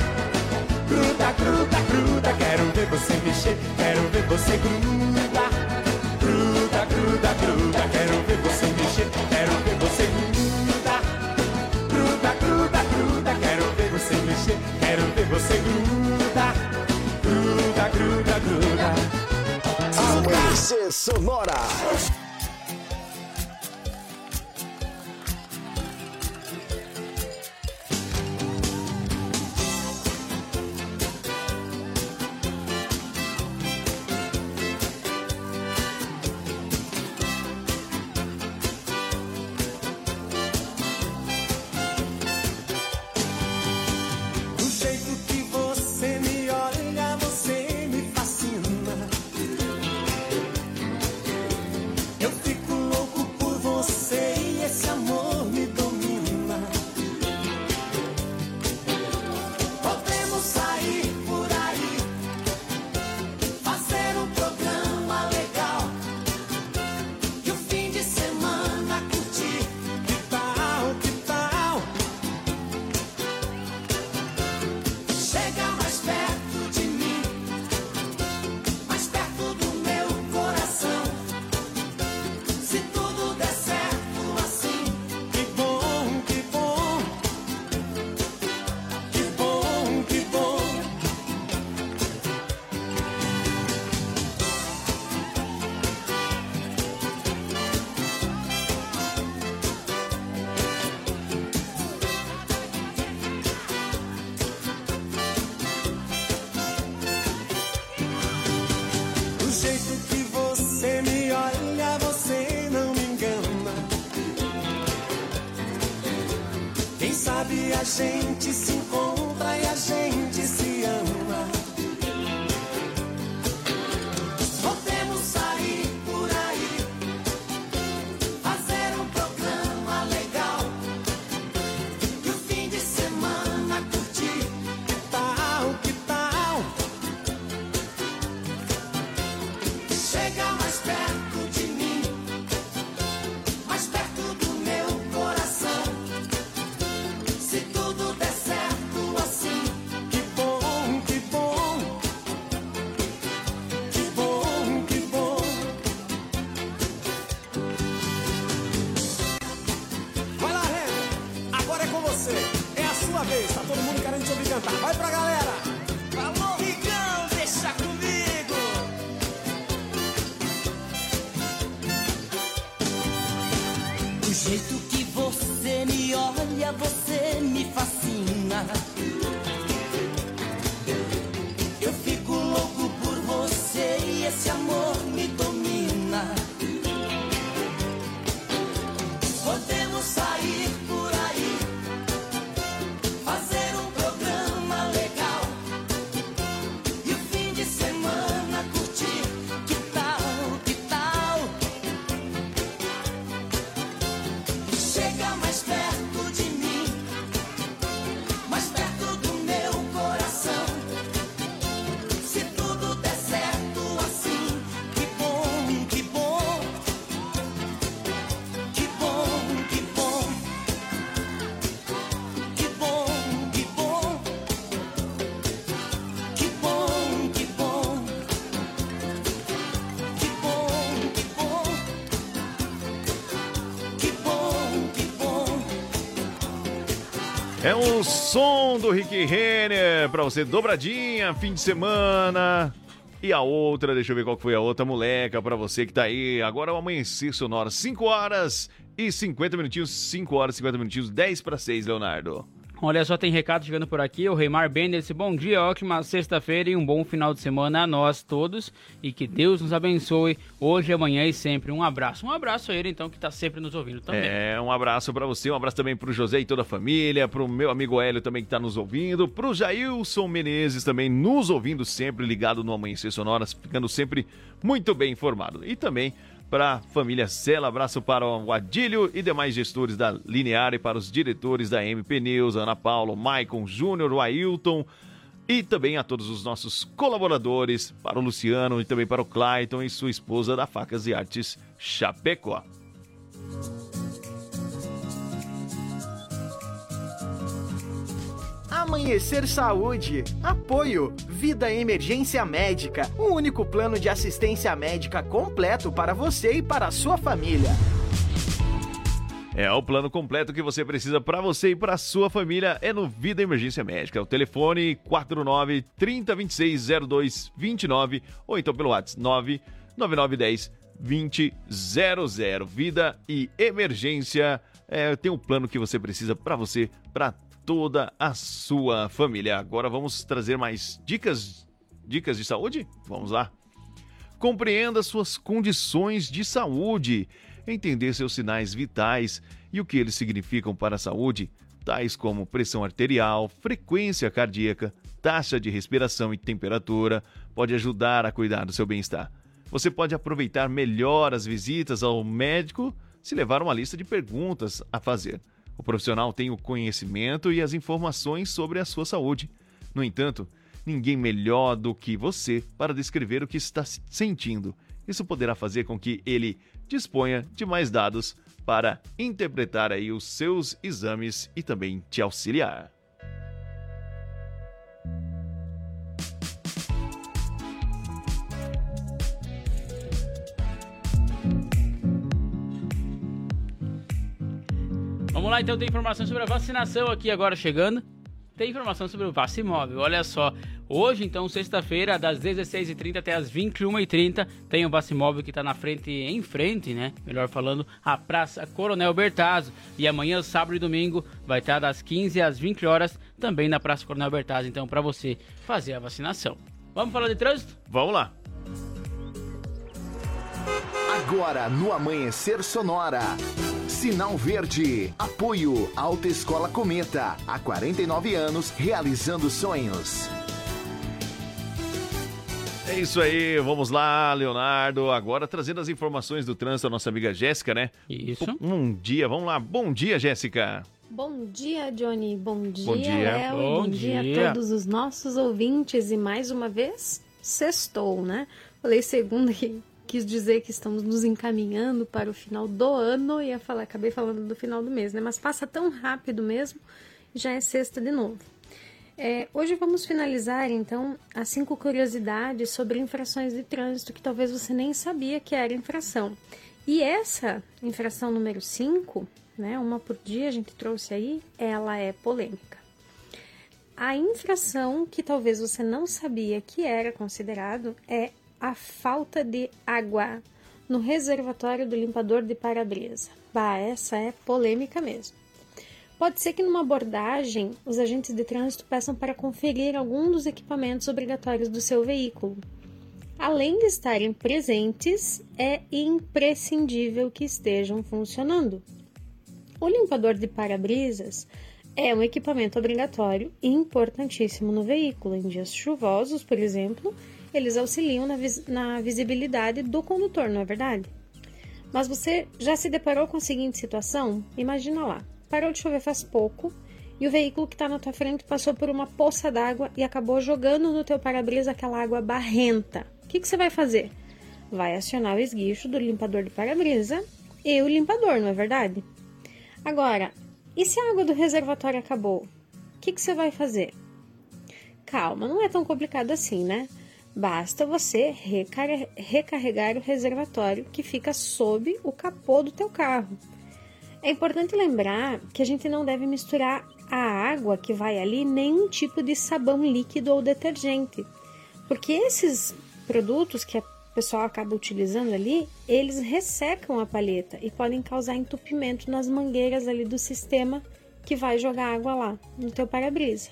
Gruda, gruda, gruda, quero ver você mexer, quero ver você gruda. Gruda, quero ver você mexer, quero ver você gruda. Gruda, gruda, gruda, quero ver você mexer, quero ver você gruda. Gruda, gruda, gruda.
Amanhecer Sonora.
O
som do Rick Renner pra você, dobradinha, fim de semana. E a outra, deixa eu ver qual foi a outra moleca pra você que tá aí. Agora é o amanhecer sonora, 5 horas e 50 minutinhos, 5 horas e 50 minutinhos, 10 para 6, Leonardo.
Olha só, tem recado chegando por aqui. O Reimar Bender disse: Bom dia, ótima sexta-feira e um bom final de semana a nós todos. E que Deus nos abençoe hoje, amanhã e sempre. Um abraço. Um abraço a ele, então, que tá sempre nos ouvindo também.
É, um abraço pra você, um abraço também pro José e toda a família, pro meu amigo Hélio também que tá nos ouvindo, pro Jailson Menezes também nos ouvindo sempre, ligado no Amanhecer Sonoras, ficando sempre muito bem informado. E também para a família Sela, abraço para o Adílio e demais gestores da Linear e para os diretores da MP News, Ana Paula, Maicon Júnior, o Ailton e também a todos os nossos colaboradores, para o Luciano e também para o Clayton e sua esposa da Facas e Artes Chapecó.
Amanhecer Saúde. Apoio. Vida Emergência Médica. O único plano de assistência médica completo para você e para a sua família.
É, o plano completo que você precisa para você e para sua família é no Vida Emergência Médica. O telefone 49 3026 0229 ou então pelo WhatsApp 9910 2000. Vida e emergência é, tem um plano que você precisa para você, para toda a sua família. Agora vamos trazer mais dicas, dicas de saúde? Vamos lá. Compreenda suas condições de saúde, entender seus sinais vitais e o que eles significam para a saúde, tais como pressão arterial, frequência cardíaca, taxa de respiração e temperatura, pode ajudar a cuidar do seu bem-estar. Você pode aproveitar melhor as visitas ao médico se levar uma lista de perguntas a fazer. O profissional tem o conhecimento e as informações sobre a sua saúde. No entanto, ninguém melhor do que você para descrever o que está sentindo. Isso poderá fazer com que ele disponha de mais dados para interpretar aí os seus exames e também te auxiliar.
Vamos lá, então tem informação sobre a vacinação aqui agora chegando. Tem informação sobre o Vacimóvel. Olha só, hoje, então, sexta-feira, das 16h30 até as 21h30, tem o Vacimóvel que está na frente, em frente, né? Melhor falando, a Praça Coronel Bertazzo. E amanhã, sábado e domingo, vai estar das 15 às 20 horas, também na Praça Coronel Bertazzo, então, para você fazer a vacinação. Vamos falar de trânsito?
Vamos lá.
Agora no Amanhecer Sonora. Sinal Verde. Apoio Alta Escola Cometa. Há 49 anos realizando sonhos.
É isso aí, vamos lá, Leonardo. Agora trazendo as informações do trânsito, a nossa amiga Jéssica, né?
Isso.
Um dia, vamos lá. Bom dia, Jéssica.
Bom dia, Johnny. Bom dia,
Bom dia.
Léo.
Bom
Bom dia
dia.
a todos os nossos ouvintes. E mais uma vez, sextou, né? Falei segunda que quis dizer que estamos nos encaminhando para o final do ano. Ia falar, acabei falando do final do mês, né? Mas passa tão rápido mesmo, já é sexta de novo. É, hoje vamos finalizar, então, as cinco curiosidades sobre infrações de trânsito que talvez você nem sabia que era infração. E essa infração número 5, né, uma por dia a gente trouxe aí, ela é polêmica. A infração que talvez você não sabia que era considerado é a falta de água no reservatório do limpador de para-brisa. Bah, essa é polêmica mesmo. Pode ser que numa abordagem os agentes de trânsito peçam para conferir algum dos equipamentos obrigatórios do seu veículo. Além de estarem presentes, é imprescindível que estejam funcionando. O limpador de para-brisas é um equipamento obrigatório e importantíssimo no veículo. Em dias chuvosos, por exemplo, eles auxiliam na, vis na visibilidade do condutor, não é verdade? Mas você já se deparou com a seguinte situação? Imagina lá, parou de chover faz pouco e o veículo que está na tua frente passou por uma poça d'água e acabou jogando no teu para-brisa aquela água barrenta. O que, que você vai fazer? Vai acionar o esguicho do limpador de para-brisa e o limpador, não é verdade? Agora, e se a água do reservatório acabou? O que, que você vai fazer? Calma, não é tão complicado assim, né? Basta você recar- recarregar o reservatório que fica sob o capô do teu carro. É importante lembrar que a gente não deve misturar a água que vai ali nenhum tipo de sabão líquido ou detergente, porque esses produtos que a pessoal acaba utilizando ali, eles ressecam a palheta e podem causar entupimento nas mangueiras ali do sistema que vai jogar água lá no teu para-brisa.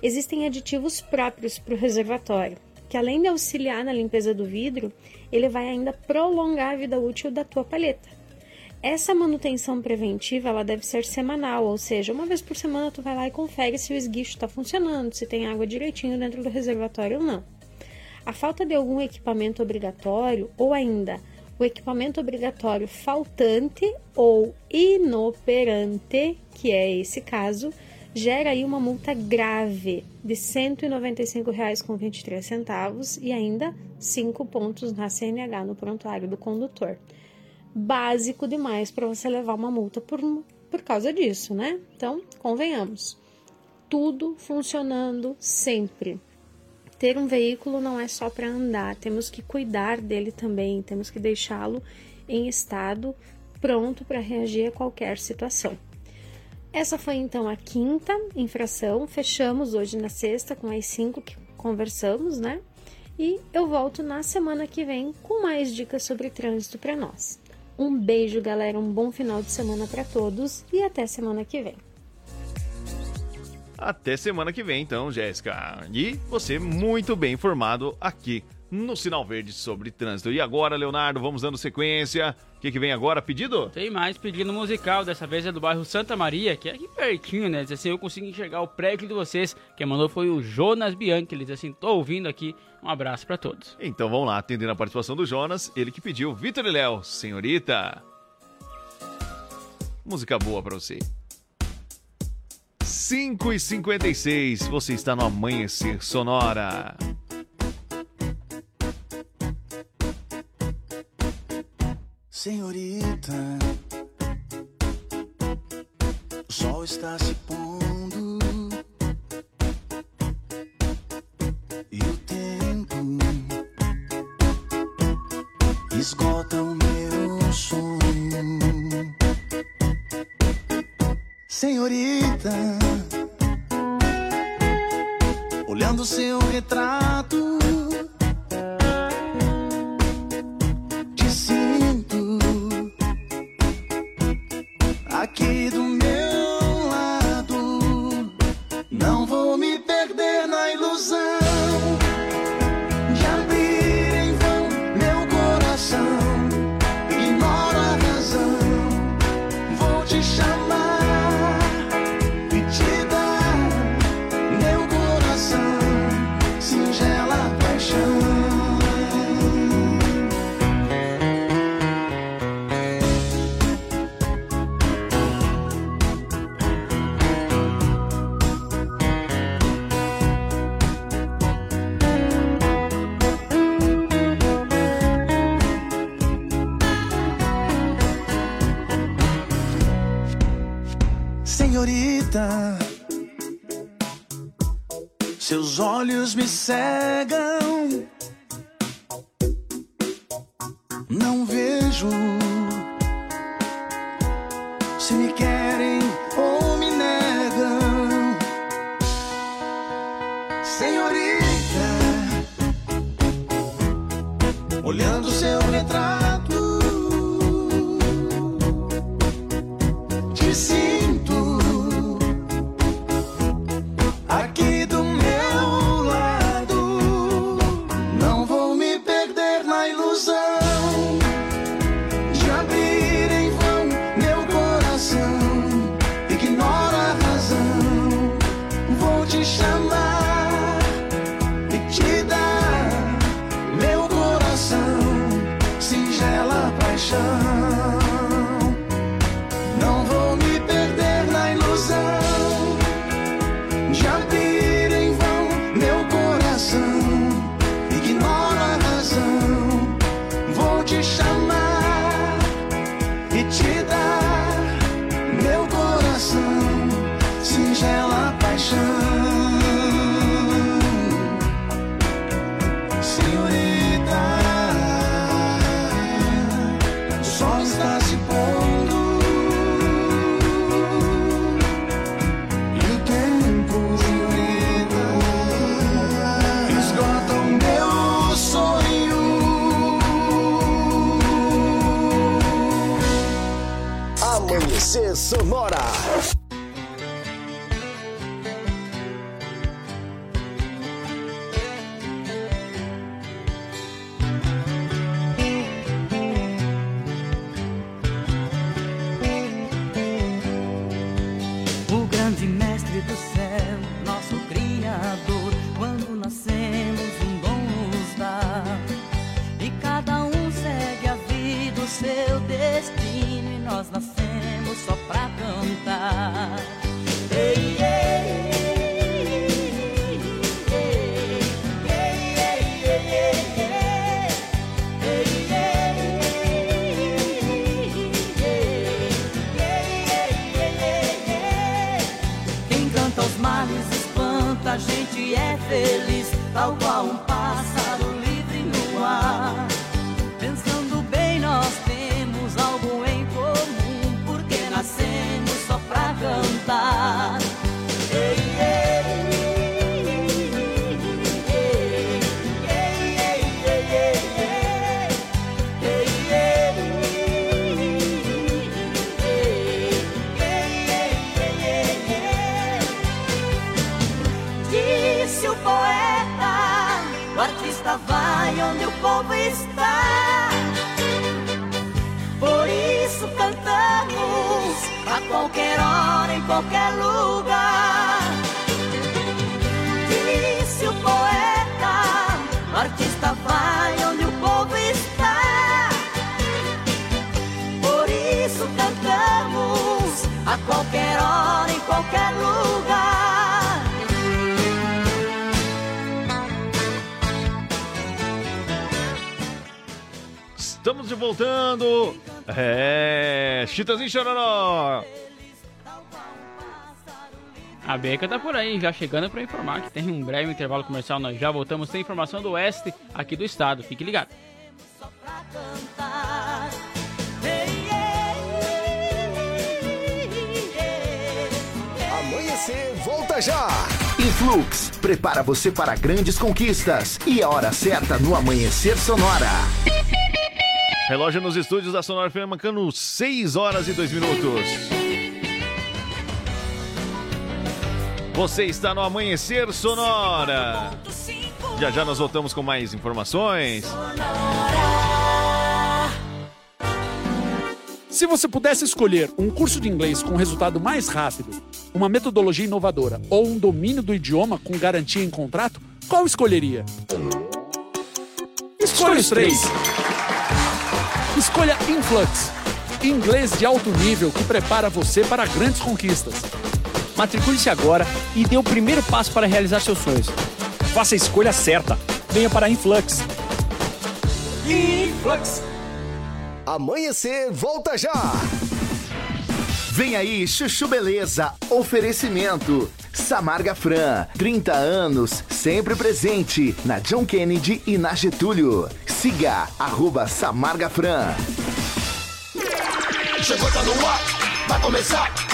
Existem aditivos próprios para o reservatório, que além de auxiliar na limpeza do vidro, ele vai ainda prolongar a vida útil da tua palheta. Essa manutenção preventiva ela deve ser semanal, ou seja, uma vez por semana tu vai lá e confere se o esguicho está funcionando, se tem água direitinho dentro do reservatório ou não. A falta de algum equipamento obrigatório ou ainda o equipamento obrigatório faltante ou inoperante, que é esse caso, gera aí uma multa grave de R$ 195,23 e ainda 5 pontos na CNH no prontuário do condutor. Básico demais para você levar uma multa por, por causa disso, né? Então, convenhamos. Tudo funcionando sempre. Ter um veículo não é só para andar, temos que cuidar dele também, temos que deixá-lo em estado pronto para reagir a qualquer situação. Essa foi então a quinta infração. Fechamos hoje na sexta com as cinco que conversamos, né? E eu volto na semana que vem com mais dicas sobre trânsito para nós. Um beijo, galera, um bom final de semana para todos e até semana que vem.
Até semana que vem, então, Jéssica. E você muito bem informado aqui no Sinal Verde sobre trânsito. E agora, Leonardo, vamos dando sequência. O que, que vem agora? Pedido?
Tem mais pedido musical, dessa vez é do bairro Santa Maria, que é aqui pertinho, né? Diz assim, eu consigo enxergar o prédio de vocês. Quem mandou foi o Jonas Bianchi. Ele diz assim, tô ouvindo aqui. Um abraço pra todos.
Então vamos lá, atendendo a participação do Jonas, ele que pediu Vitor e Léo, senhorita. Música boa pra você. 5 e 56 você está no Amanhecer Sonora.
Senhorita, o sol está se pondo seus olhos me cegam. Qualquer hora, em qualquer lugar. Disse o poeta, o artista vai onde o povo está. Por isso cantamos a qualquer hora, em qualquer lugar.
Estamos de voltando. É. Chitazinho Chororó.
A Beca tá por aí, já chegando para informar que tem um breve intervalo comercial. Nós já voltamos. Tem informação do oeste aqui do estado. Fique ligado.
Amanhecer, volta já! Influx, prepara você para grandes conquistas. E a hora certa no Amanhecer Sonora.
Relógio nos estúdios da Sonora FM marcando 6 horas e 2 minutos. Você está no Amanhecer Sonora. Já já nós voltamos com mais informações.
Se você pudesse escolher um curso de inglês com resultado mais rápido, uma metodologia inovadora ou um domínio do idioma com garantia em contrato, qual escolheria? Escolha os três. Escolha Influx, inglês de alto nível que prepara você para grandes conquistas.
Matricule-se agora e dê o primeiro passo para realizar seus sonhos. Faça a escolha certa. Venha para a Influx.
Influx. Amanhecer, volta já!
Vem aí, Chuchu Beleza. Oferecimento. Samarga Fran, 30 anos, sempre presente na John Kennedy e na Getúlio. Siga, arroba Samarga Fran.
Chegou, tá no ar, vai começar.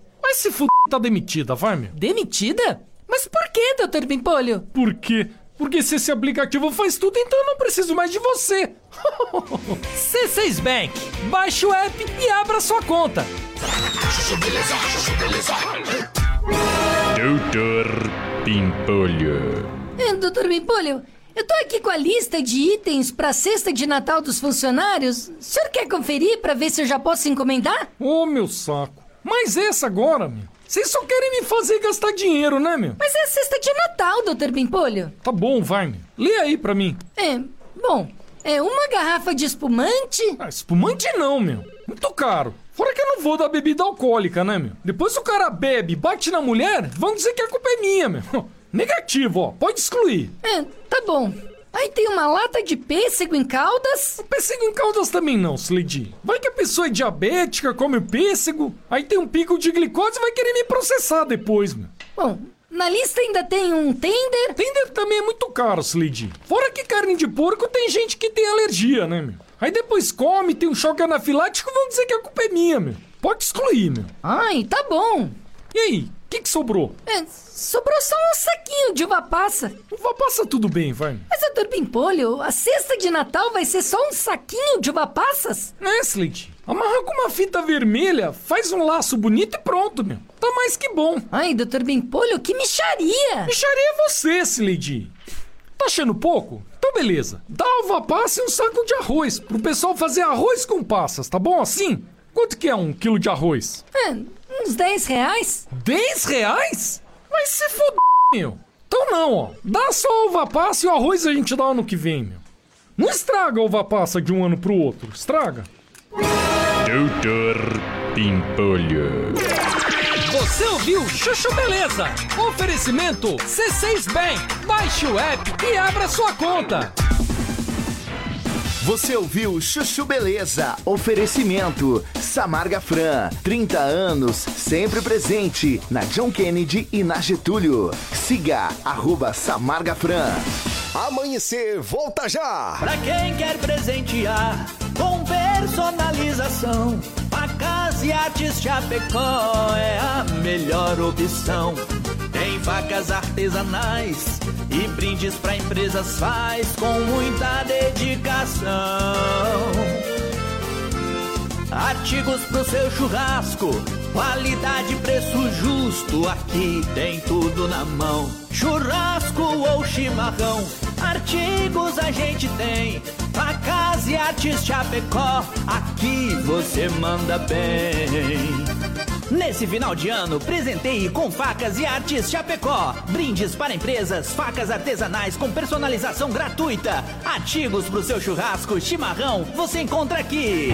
Mas se f... tá demitida, vai, meu.
Demitida? Mas por que, Dr. Bimpolho?
Por quê? Porque se esse aplicativo faz tudo, então eu não preciso mais de você. C6 Bank. Baixe o app e abra sua conta.
Doutor Pimpolho.
É, Dr. Bimpolho, eu tô aqui com a lista de itens pra cesta de Natal dos funcionários. O senhor quer conferir pra ver se eu já posso encomendar?
Ô, meu saco. Mas essa agora, meu. Vocês só querem me fazer gastar dinheiro, né, meu?
Mas é cesta de Natal, Dr. Bimpolho.
Tá bom, vai, meu. Lê aí pra mim.
É, bom, é uma garrafa de espumante.
Ah, espumante não, meu. Muito caro. Fora que eu não vou dar bebida alcoólica, né, meu? Depois o cara bebe e bate na mulher, vão dizer que a culpa é minha, meu. Negativo, ó. Pode excluir.
É, tá bom. Aí tem uma lata de pêssego em caldas.
Pêssego em caldas também não, Slade. Vai que a pessoa é diabética, come o pêssego, aí tem um pico de glicose e vai querer me processar depois, meu.
Bom, na lista ainda tem um tender.
Tender também é muito caro, Slade. Fora que carne de porco tem gente que tem alergia, né, meu? Aí depois come, tem um choque anafilático, vão dizer que a culpa é minha, meu. Pode excluir, meu.
Ai, tá bom.
E aí, o que, que sobrou?
É, sobrou só um saquinho de uva passa.
Uva passa tudo bem, vai.
Mas, doutor Pimpolho, a cesta de Natal vai ser só um saquinho de uva passas?
Né, Slade? Amarra com uma fita vermelha, faz um laço bonito e pronto, meu. Tá mais que bom.
Ai, doutor Bimpolho, que micharia!
Micharia é você, Slade. Tá achando pouco? Então beleza. Dá uva passa e um saco de arroz, pro pessoal fazer arroz com passas, tá bom assim? Quanto que é um quilo de arroz?
É, uns 10 reais.
10 reais? Vai se foder, meu. Então não, ó. Dá só a uva passa e o arroz a gente dá ano que vem, meu. Não estraga a uva passa de um ano pro outro. Estraga.
Doutor Pimpolho.
Você ouviu Chuchu Beleza? Oferecimento C6 Bank. Baixe o app e abra sua conta.
Você ouviu Chuchu Beleza? Oferecimento Samarga Fran, 30 anos, sempre presente na John Kennedy e na Getúlio. Siga arroba Samarga Fran.
Amanhecer, volta já!
Pra quem quer presentear com personalização, facas e artes Chapecó é a melhor opção. Tem facas artesanais e brindes pra empresas faz com muita dedicação. Artigos pro seu churrasco, qualidade, preço justo, aqui tem tudo na mão. Churrasco ou chimarrão, artigos a gente tem. Facas e artes Chapecó, aqui você manda bem. Nesse final de ano, presenteie com facas e artes Chapecó. Brindes para empresas, facas artesanais com personalização gratuita. Artigos pro seu churrasco, chimarrão, você encontra aqui.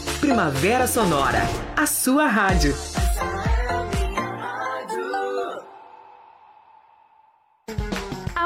Primavera Sonora, a sua rádio.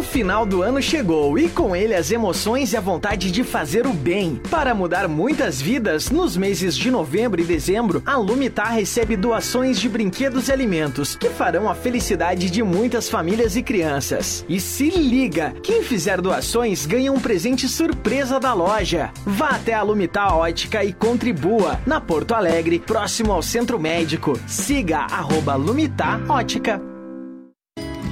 O final do ano chegou e com ele as emoções e a vontade de fazer o bem. Para mudar muitas vidas, nos meses de novembro e dezembro, a Lumitar recebe doações de brinquedos e alimentos que farão a felicidade de muitas famílias e crianças. E se liga, quem fizer doações ganha um presente surpresa da loja. Vá até a Lumitar Ótica e contribua na Porto Alegre, próximo ao Centro Médico. Siga arroba Lumitar Ótica.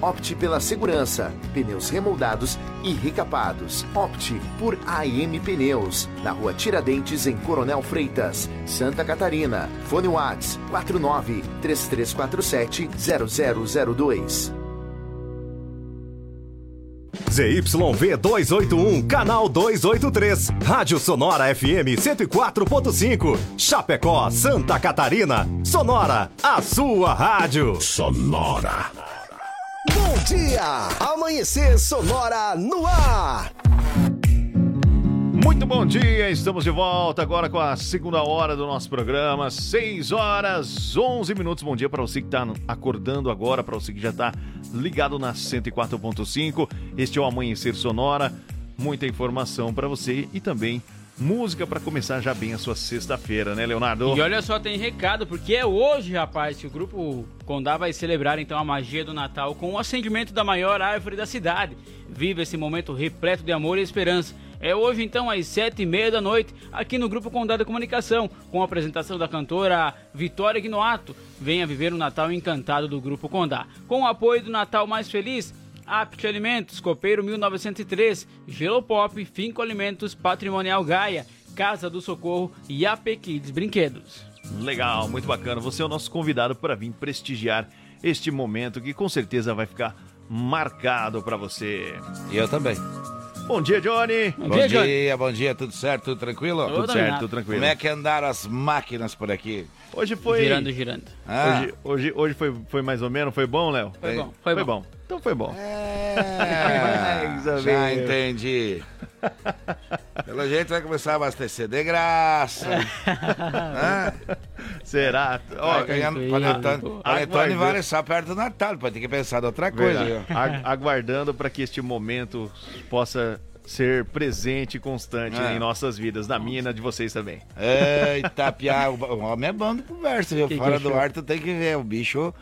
Opte pela segurança, pneus remoldados e recapados. Opte por AM Pneus, na rua Tiradentes, em Coronel Freitas, Santa Catarina. Fone Whats 49 3347 0002.
ZYV 281, canal 283. Rádio Sonora FM 104.5. Chapecó, Santa Catarina. Sonora, a sua rádio. Sonora.
Dia! Amanhecer Sonora no ar!
Muito bom dia, estamos de volta agora com a segunda hora do nosso programa, 6 horas 11 minutos. Bom dia para você que está acordando agora, para você que já está ligado na 104.5. Este é o Amanhecer Sonora, muita informação para você e também música para começar já bem a sua sexta-feira, né, Leonardo?
E olha só, tem recado, porque é hoje, rapaz, que o grupo Condá vai celebrar então a magia do Natal com o acendimento da maior árvore da cidade. Viva esse momento repleto de amor e esperança. É hoje então às sete e meia da noite, aqui no Grupo Condá da Comunicação, com a apresentação da cantora Vitória Guinoato. Venha viver o Natal encantado do Grupo Condá. Com o apoio do Natal Mais Feliz, Apt Alimentos, Copeiro 1903, Gelo Pop, Finco Alimentos, Patrimonial Gaia, Casa do Socorro e AP Kids Brinquedos.
Legal, muito bacana. Você é o nosso convidado para vir prestigiar este momento que com certeza vai ficar marcado para você.
E eu também.
Bom dia, Johnny.
Bom, dia, bom dia, tudo certo, tudo tranquilo?
Tudo Tudo certo, tudo tranquilo.
Como é que andaram as máquinas por aqui?
Hoje foi.
Girando, girando.
Ah.
Hoje, hoje, hoje foi, foi mais ou menos, foi bom, Léo?
Foi bom, foi bom.
Então foi bom.
É, já entendi. Pelo jeito vai começar a abastecer de graça. Hã?
Será?
Ó, ganhando panetone, panetone
Aguardando.
vale só perto do Natal, pode ter que pensar em outra coisa.
Aguardando para que este momento possa ser presente e constante
É.
em nossas vidas, na minha e na de vocês também.
Eita, piá, o homem é bom de conversa, viu?
Que que
Fora do
achou?
ar, tu tem que ver o bicho.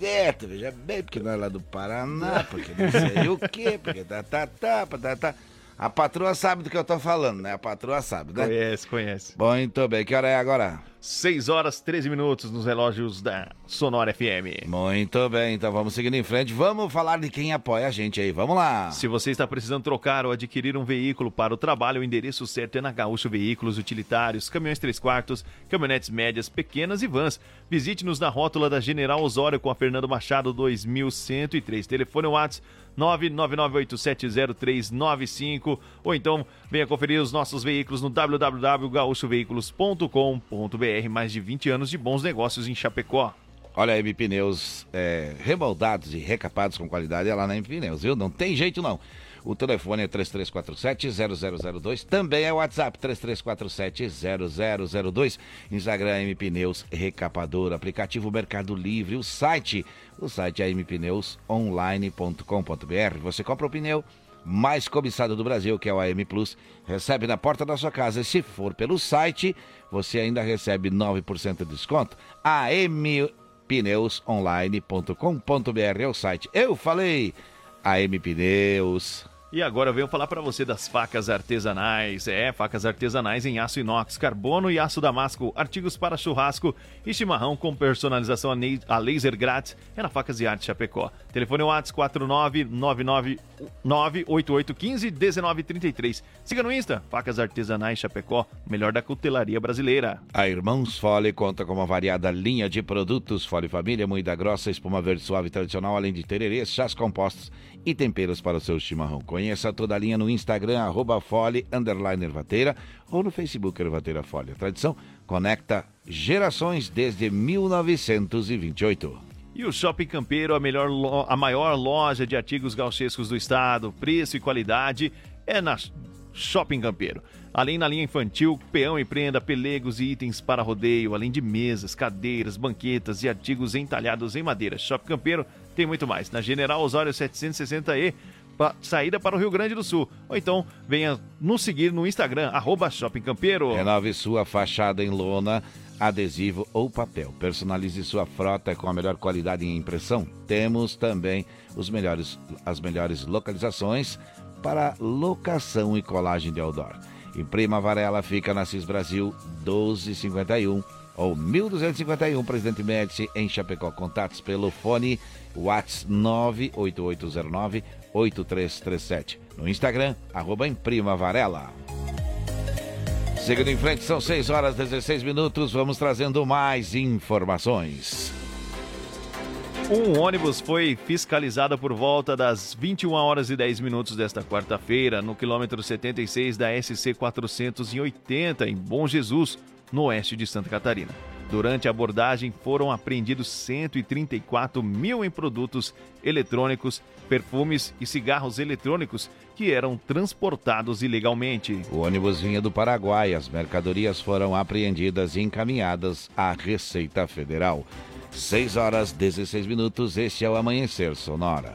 É, tu veja bem, porque não é lá do Paraná, porque não sei o quê, porque tá, tá, tá, tá, tá. A patroa sabe do que eu tô falando, né? A patroa sabe, né?
Conhece, conhece.
Muito bem, que hora é agora?
6 horas 13 minutos nos relógios da Sonora FM.
Muito bem, então vamos seguindo em frente. Vamos falar de quem apoia a gente aí. Vamos lá.
Se você está precisando trocar ou adquirir um veículo para o trabalho, o endereço certo é na Gaúcho Veículos Utilitários, caminhões 3 quartos, caminhonetes médias, pequenas e vans. Visite-nos na rótula da General Osório com a Fernando Machado 2103. Telefone WhatsApp 999870395 ou então venha conferir os nossos veículos no www.gaúchoveículos.com.br. Mais de 20 anos de bons negócios em Chapecó.
Olha, a M Pneus é, remoldados e recapados com qualidade é lá na M Pneus, viu? Não tem jeito não. O telefone é 3347-0002. Também é o WhatsApp 3347-0002. Instagram M Pneus Recapador. Aplicativo Mercado Livre. O site, o site é mpneusonline.com.br. Você compra o pneu mais cobiçado do Brasil, que é o AM Plus, recebe na porta da sua casa. E se for pelo site, você ainda recebe 9% de desconto. ampneusonline.com.br é o site. Eu falei, AM Pneus.
E agora eu venho falar para você das facas artesanais. É, facas artesanais em aço inox, carbono e aço damasco, artigos para churrasco e chimarrão com personalização a laser grátis. É na Facas e Arte Chapecó. Telefone WhatsApp 4999988151933. Siga no Insta, Facas Artesanais Chapecó, melhor da cutelaria brasileira.
A Irmãos Fole conta com uma variada linha de produtos. Fole Família, moída grossa, espuma verde suave tradicional, além de tererês, chás compostos e temperos para o seu chimarrão. Conheça toda a linha no Instagram, arroba Fole, underline Ervateira, ou no Facebook Ervateira Fole. A tradição conecta gerações desde 1928.
E o Shopping Campeiro, a, melhor a maior loja de artigos gauchescos do estado, preço e qualidade é na Shopping Campeiro. Além na linha infantil, peão e prenda, pelegos e itens para rodeio, além de mesas, cadeiras, banquetas e artigos entalhados em madeira. Shopping Campeiro tem muito mais. Na General Osório 760E, saída para o Rio Grande do Sul. Ou então venha nos seguir no Instagram, arroba Shopping Campeiro.
Renove sua fachada em lona, adesivo ou papel. Personalize sua frota com a melhor qualidade em impressão. Temos também os melhores, as melhores localizações para locação e colagem de outdoor. Imprima Varela fica na CIS Brasil 1251,
ou 1251 Presidente Médici em Chapecó. Contatos pelo fone WhatsApp 98809 8337. No Instagram, arroba Imprima Varela. Seguindo em frente, são 6 horas e 16 minutos. Vamos trazendo mais informações.
Um ônibus foi fiscalizado por volta das 21 horas e 10 minutos desta quarta-feira, no quilômetro 76 da SC 480, em Bom Jesus, no oeste de Santa Catarina. Durante a abordagem, foram apreendidos 134 mil em produtos eletrônicos, perfumes e cigarros eletrônicos que eram transportados ilegalmente.
O ônibus vinha do Paraguai. As mercadorias foram apreendidas e encaminhadas à Receita Federal. 6 horas 16 minutos. Este é o Amanhecer Sonora.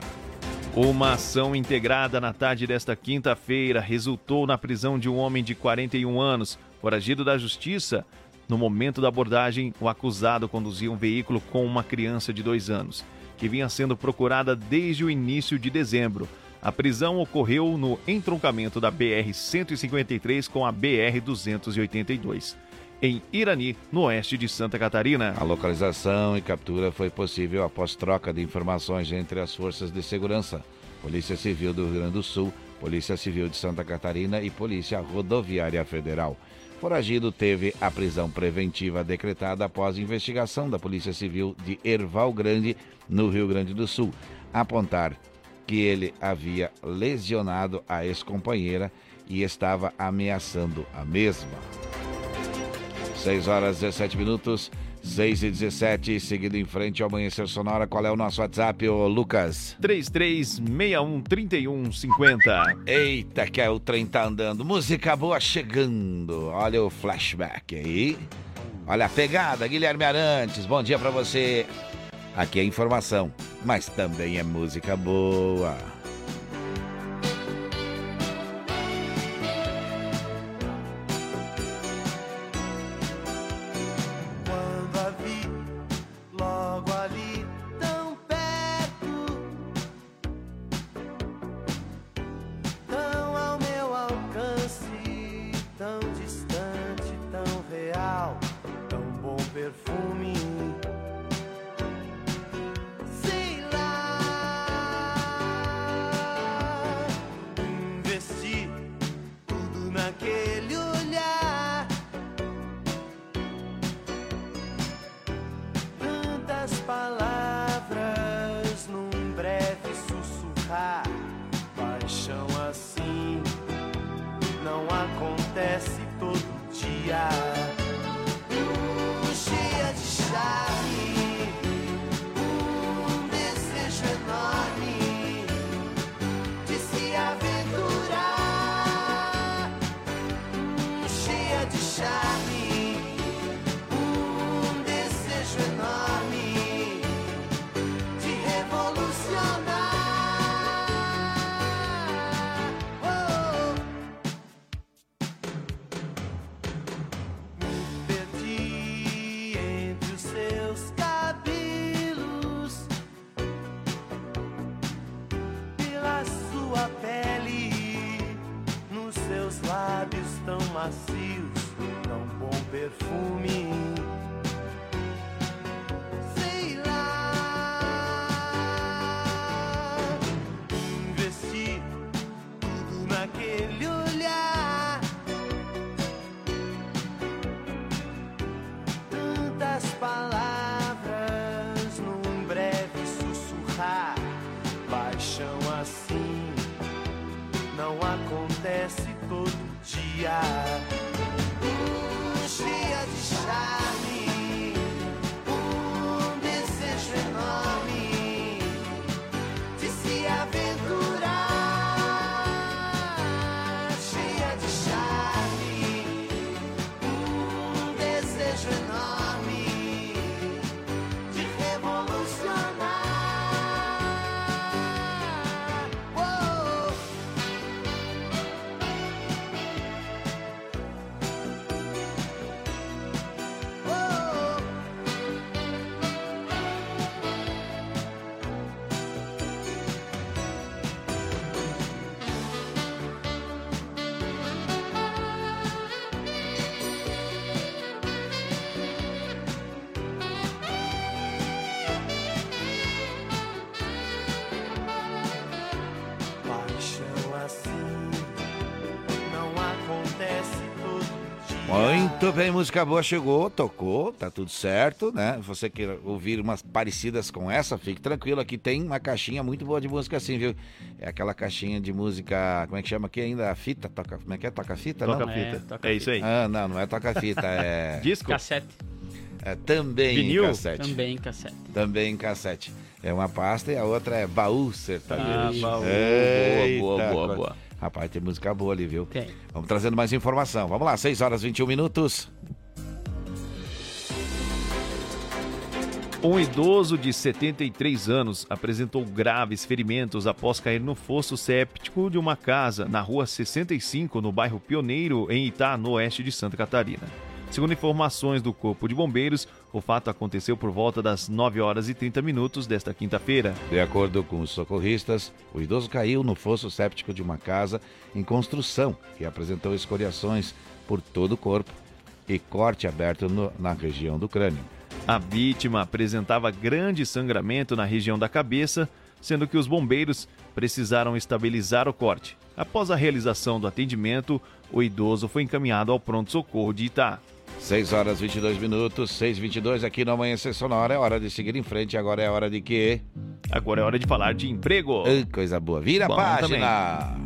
Uma ação integrada na tarde desta quinta-feira resultou na prisão de um homem de 41 anos, foragido da justiça. No momento da abordagem, o acusado conduzia um veículo com uma criança de dois anos, que vinha sendo procurada desde o início de dezembro. A prisão ocorreu no entroncamento da BR-153 com a BR-282, em Irani, no oeste de Santa Catarina.
A localização e captura foi possível após troca de informações entre as forças de segurança, Polícia Civil do Rio Grande do Sul, Polícia Civil de Santa Catarina e Polícia Rodoviária Federal. Foragido teve a prisão preventiva decretada após investigação da Polícia Civil de Erval Grande, no Rio Grande do Sul, apontar que ele havia lesionado a ex-companheira e estava ameaçando a mesma. 6 horas 17 minutos, 6 e 17, seguido em frente ao Amanhecer Sonora. Qual é o nosso WhatsApp, ô Lucas?
33613150.
Eita, que é o trem tá andando. Música boa chegando. Olha o flashback aí. Olha a pegada, Guilherme Arantes. Bom dia pra você. Aqui é informação, mas também é música boa.
Muito bem, música boa chegou, tocou, tá tudo certo, né? Você quer ouvir umas parecidas com essa, fique tranquilo, aqui tem uma caixinha muito boa de música assim, viu? É aquela caixinha de música, como é que chama aqui ainda? Fita, toca, como é que é? Toca fita,
Toca
não?
fita. É, toca É isso aí.
Ah, não, não é toca fita, é...
Disco?
Cassete.
É também
Vinil?
em cassete.
Também em cassete.
Também em cassete. É uma pasta e a outra é baú sertanejo.
Ah, baú.
Eita,
Boa, boa, boa, boa.
Rapaz, tem música boa ali, viu?
Tem.
Vamos trazendo mais informação. Vamos lá, 6 horas e 21 minutos.
Um idoso de 73 anos apresentou graves ferimentos após cair no fosso séptico de uma casa na rua 65, no bairro Pioneiro, em Itá, no oeste de Santa Catarina. Segundo informações do Corpo de Bombeiros, o fato aconteceu por volta das 9 horas e 30 minutos desta quinta-feira.
De acordo com os socorristas, o idoso caiu no fosso séptico de uma casa em construção e apresentou escoriações por todo o corpo e corte aberto no- na região do crânio.
A vítima apresentava grande sangramento na região da cabeça, sendo que os bombeiros precisaram estabilizar o corte. Após a realização do atendimento, o idoso foi encaminhado ao pronto-socorro de Itá.
6 horas e 22 minutos, 6 e 22 aqui no Amanhecer Sonora. É hora de seguir em frente. Agora é hora de quê?
Agora é hora de falar de emprego.
Ai, coisa boa. Vira a
Bom
página.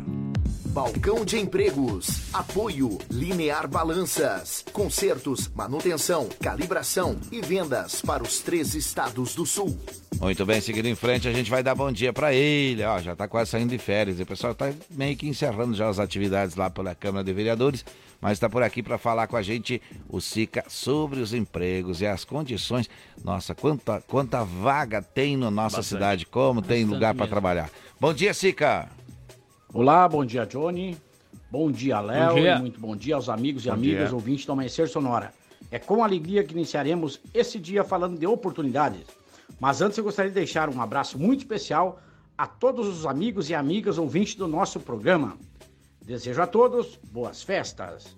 Balcão de empregos. Apoio Linear Balanças. Consertos, manutenção, calibração e vendas para os três estados do sul.
Muito bem, seguindo em frente, a gente vai dar bom dia pra ele. Ó, já tá quase saindo de férias. E o pessoal tá meio que encerrando já as atividades lá pela Câmara de Vereadores. Mas está por aqui para falar com a gente o SICA sobre os empregos e as condições. Nossa, quanta, quanta vaga tem na nossa
Bastante.
cidade, como tem
Bastante
lugar para trabalhar. Bom dia, SICA.
Olá, bom dia, Johnny. Bom dia, Léo. Muito bom dia aos amigos e
Bom
amigas
dia.
ouvintes do Amanhecer Sonora. É com alegria que iniciaremos esse dia falando de oportunidades. Mas antes eu gostaria de deixar um abraço muito especial a todos os amigos e amigas ouvintes do nosso programa. Desejo a todos boas festas.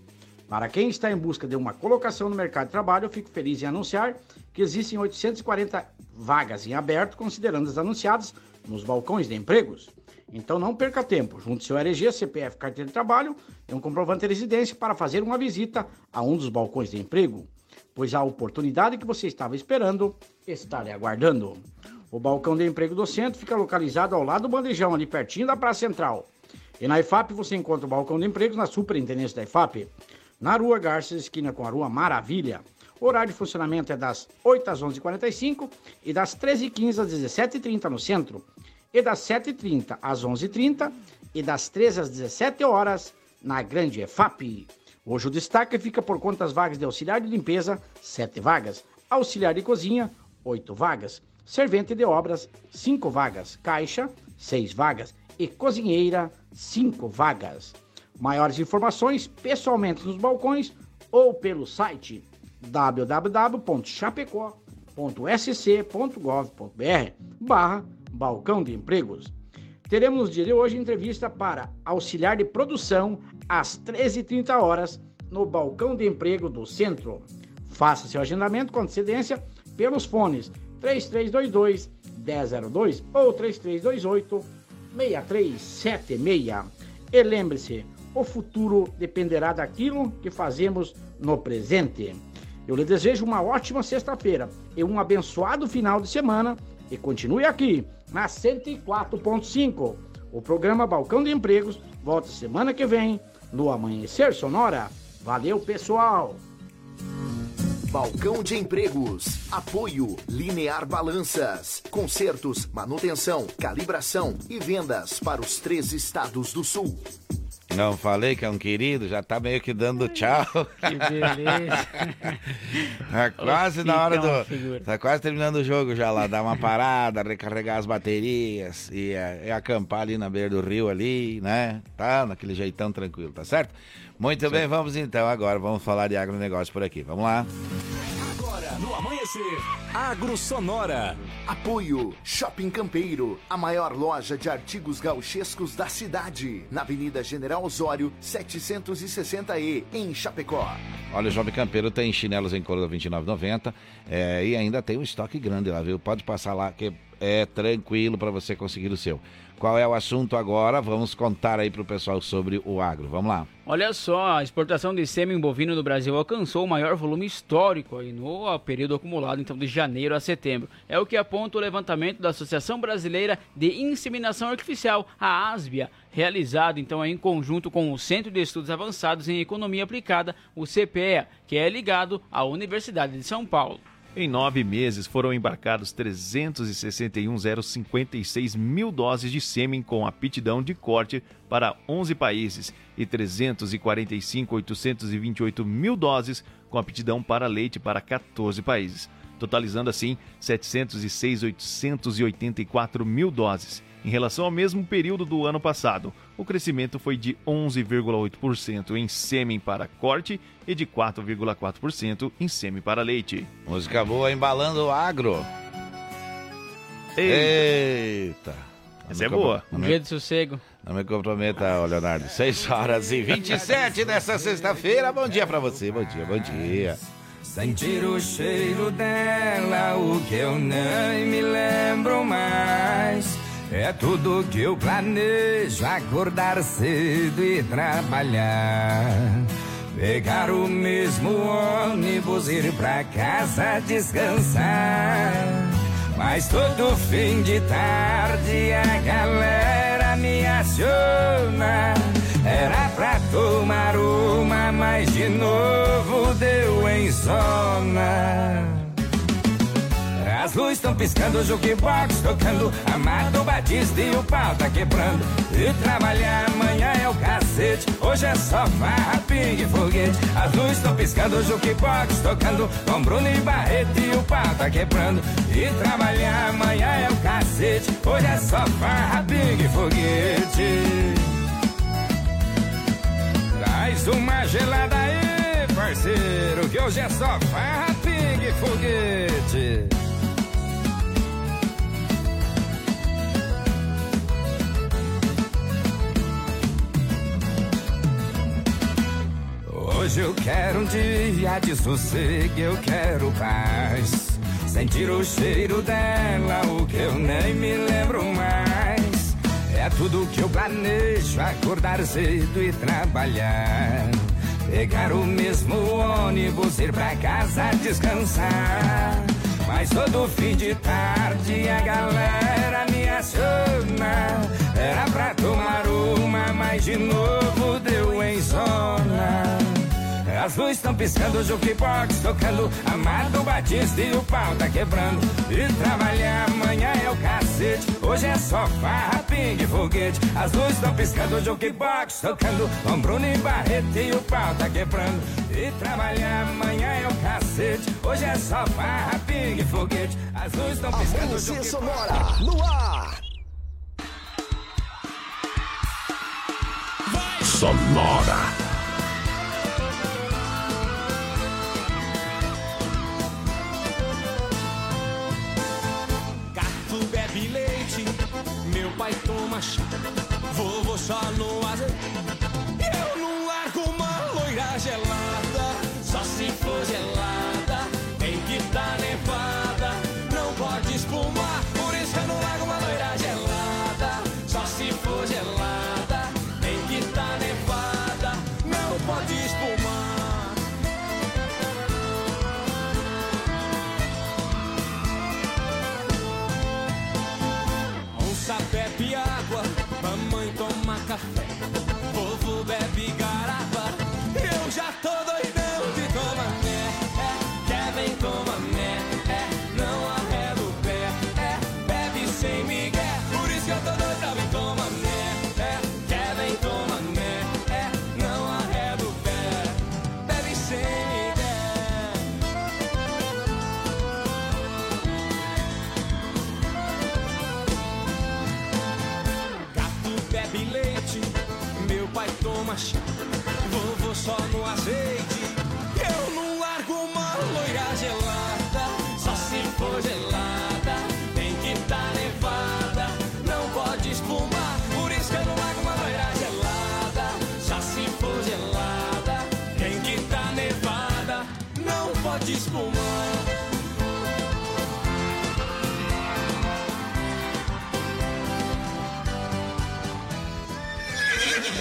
Para quem está em busca de uma colocação no mercado de trabalho, eu fico feliz em anunciar que existem 840 vagas em aberto, considerando as anunciadas nos balcões de empregos. Então não perca tempo, junte seu RG, CPF, carteira de trabalho e um comprovante de residência para fazer uma visita a um dos balcões de emprego, pois a oportunidade que você estava esperando está lhe aguardando. O balcão de emprego do centro fica localizado ao lado do bandejão, ali pertinho da Praça Central. E na IFAP você encontra o balcão de empregos na superintendência da IFAP, na Rua Garças, esquina com a Rua Maravilha. O horário de funcionamento é das 8 às 11h45 e das 13h15 às 17h30 no centro. E das 7h30 às 11h30 e das 13 às 17 horas na Grande EFAP. Hoje o destaque fica por conta das vagas de auxiliar de limpeza, 7 vagas. Auxiliar de cozinha, 8 vagas. Servente de obras, 5 vagas. Caixa, 6 vagas. E cozinheira, 5 vagas. Maiores informações pessoalmente nos balcões ou pelo site www.chapecó.sc.gov.br barra balcão de empregos. Teremos no dia de hoje entrevista para auxiliar de produção às 13h30 horas no balcão de emprego do centro. Faça seu agendamento com antecedência pelos fones 3322 1002 ou 3328 6376. E lembre-se, o futuro dependerá daquilo que fazemos no presente. Eu lhe desejo uma ótima sexta-feira e um abençoado final de semana e continue aqui na 104.5. O programa Balcão de Empregos volta semana que vem no Amanhecer Sonora. Valeu, pessoal!
Balcão de empregos. Apoio Linear Balanças. Consertos, manutenção, calibração e vendas para os três estados do sul.
Não falei que é um querido, já tá meio que dando tchau.
Que beleza.
Tá quase na hora do.
figura.
Tá quase terminando o jogo já lá, dar uma parada, recarregar as baterias e, é, e acampar ali na beira do rio ali, né? Tá naquele jeitão tranquilo, tá certo? Muito bem, vamos então agora, vamos falar de agronegócio por aqui. Vamos lá.
Agora, no Amanhecer, Agro Sonora.
Apoio Shopping Campeiro, a maior loja de artigos gauchescos da cidade, na Avenida General Osório, 760E, em Chapecó.
Olha, o Jovem Campeiro tem chinelos em couro R$ 29,90 é, e ainda tem um estoque grande lá, viu? Pode passar lá, que é tranquilo para você conseguir o seu. Qual é o assunto agora? Vamos contar aí pro pessoal sobre o agro. Vamos lá.
Olha só, a exportação de sêmen bovino do Brasil alcançou o maior volume histórico aí no período acumulado, então de janeiro a setembro. É o que aponta o levantamento da Associação Brasileira de Inseminação Artificial, a ASBIA, realizado então em conjunto com o Centro de Estudos Avançados em Economia Aplicada, o CPEA, que é ligado à Universidade de São Paulo.
Em nove meses foram embarcados 361,056 mil doses de sêmen com aptidão de corte para 11 países e 345,828 mil doses com aptidão para leite para 14 países, totalizando assim 706,884 mil doses. Em relação ao mesmo período do ano passado, o crescimento foi de 11,8% em sêmen para corte e de 4,4% em sêmen para leite.
Música boa embalando o agro.
Eita.
Eita.
Essa é boa.
me-
Dia de sossego.
Não me comprometa, Leonardo. 6 horas e 27 dessa sexta-feira. Bom dia pra você, bom dia, bom dia.
Sentir o cheiro dela, o que eu nem me lembro mais. É tudo que eu planejo, acordar cedo e trabalhar. Pegar o mesmo ônibus, ir pra casa descansar. Mas todo fim de tarde a galera me aciona. Era pra tomar uma, mas de novo deu em zona. As luzes estão piscando, o jukebox tocando, Amado Batista e o pau tá quebrando. E trabalhar amanhã é o cacete, hoje é só farra, pingue e foguete. As luzes estão piscando, o jukebox tocando, com Bruno e Barreto e o pau tá quebrando. E trabalhar amanhã é o cacete, hoje é só farra, pingue e foguete. Traz uma gelada aí, parceiro, que hoje é só farra, pingue e foguete. Hoje eu quero um dia de sossego, eu quero paz. Sentir o cheiro dela, o que eu nem me lembro mais. É tudo que eu planejo, acordar cedo e trabalhar. Pegar o mesmo ônibus, ir pra casa descansar. Mas todo fim de tarde a galera me aciona. Era pra tomar uma, mas de novo deu em zona. As luzes estão piscando, o jukebox tocando, Amado Batista e o pau tá quebrando. E trabalhar amanhã é o cacete, hoje é só farra, pingue foguete. As luzes estão piscando, o jukebox tocando, com Bruno e Barreto e o pau tá quebrando. E trabalhar amanhã é o cacete, hoje é só farra, pingue foguete. As luzes estão piscando, o jukebox
Sonora, no ar.
Sonora.
Meu pai toma chá, vovô só no azeite. Eu não largo uma loira gelada,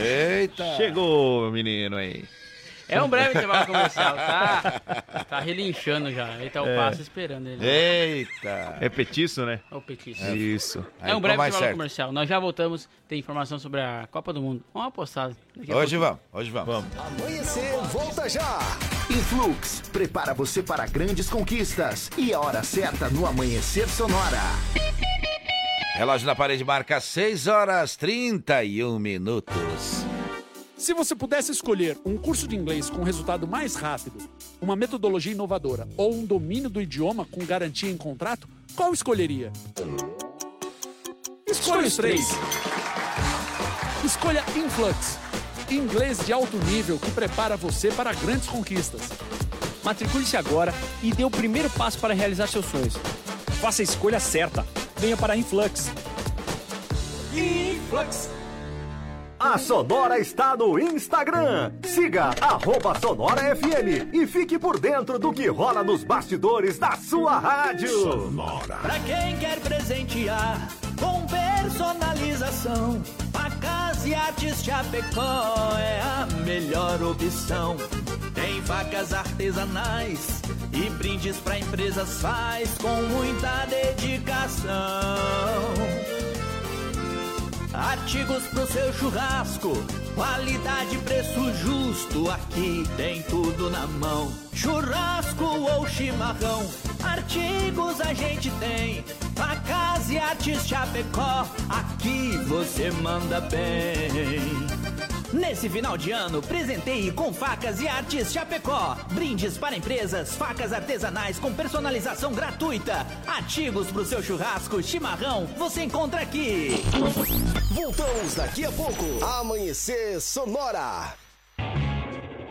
Eita!
Chegou, menino aí.
É um breve intervalo comercial, tá? Tá relinchando já. Aí tá o
É.
passo esperando ele.
Eita!
É petiço, né?
É o petiço.
Isso.
É um breve intervalo comercial. Nós já voltamos. Tem informação sobre a Copa do Mundo. Vamos apostar.
Hoje vamos, hoje vamos.
Amanhecer, volta já! Influx, prepara você para grandes conquistas. E a hora certa no Amanhecer Sonora.
Relógio na parede marca 6 horas 31 minutos.
Se você pudesse escolher um curso de inglês com resultado mais rápido, uma metodologia inovadora ou um domínio do idioma com garantia em contrato, qual escolheria? Escolha os três. Escolha Influx, inglês de alto nível que prepara você para grandes conquistas.
Matricule-se agora e dê o primeiro passo para realizar seus sonhos. Faça a escolha certa. Venha para a Influx.
Influx. A Sonora está no Instagram. Siga arroba Sonora FM e fique por dentro do que rola nos bastidores da sua rádio.
Pra quem quer presentear com personalização, facas e artes Chapecó é a melhor opção. Facas artesanais e brindes pra empresas faz com muita dedicação. Artigos pro seu churrasco, qualidade, preço justo, aqui tem tudo na mão. Churrasco ou chimarrão, artigos a gente tem. Facas e artes Chapecó, aqui você manda bem. Nesse final de ano, presenteie com facas e artes Chapecó. Brindes para empresas, facas artesanais com personalização gratuita. Artigos pro seu churrasco, chimarrão, você encontra aqui.
Voltamos daqui a pouco. Amanhecer Sonora.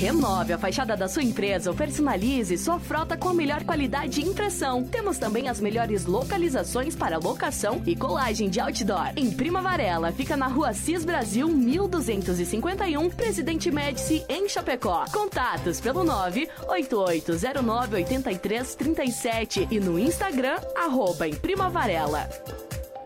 Renove a fachada da sua empresa ou personalize sua frota com a melhor qualidade de impressão. Temos também as melhores localizações para locação e colagem de outdoor. Em Prima Varela, fica na rua Cis Brasil 1251, Presidente Médici, em Chapecó. Contatos pelo 988098337 e no Instagram, arroba em Prima Varela.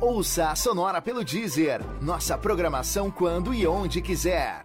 Ouça a Sonora pelo Deezer. Nossa programação quando e onde quiser.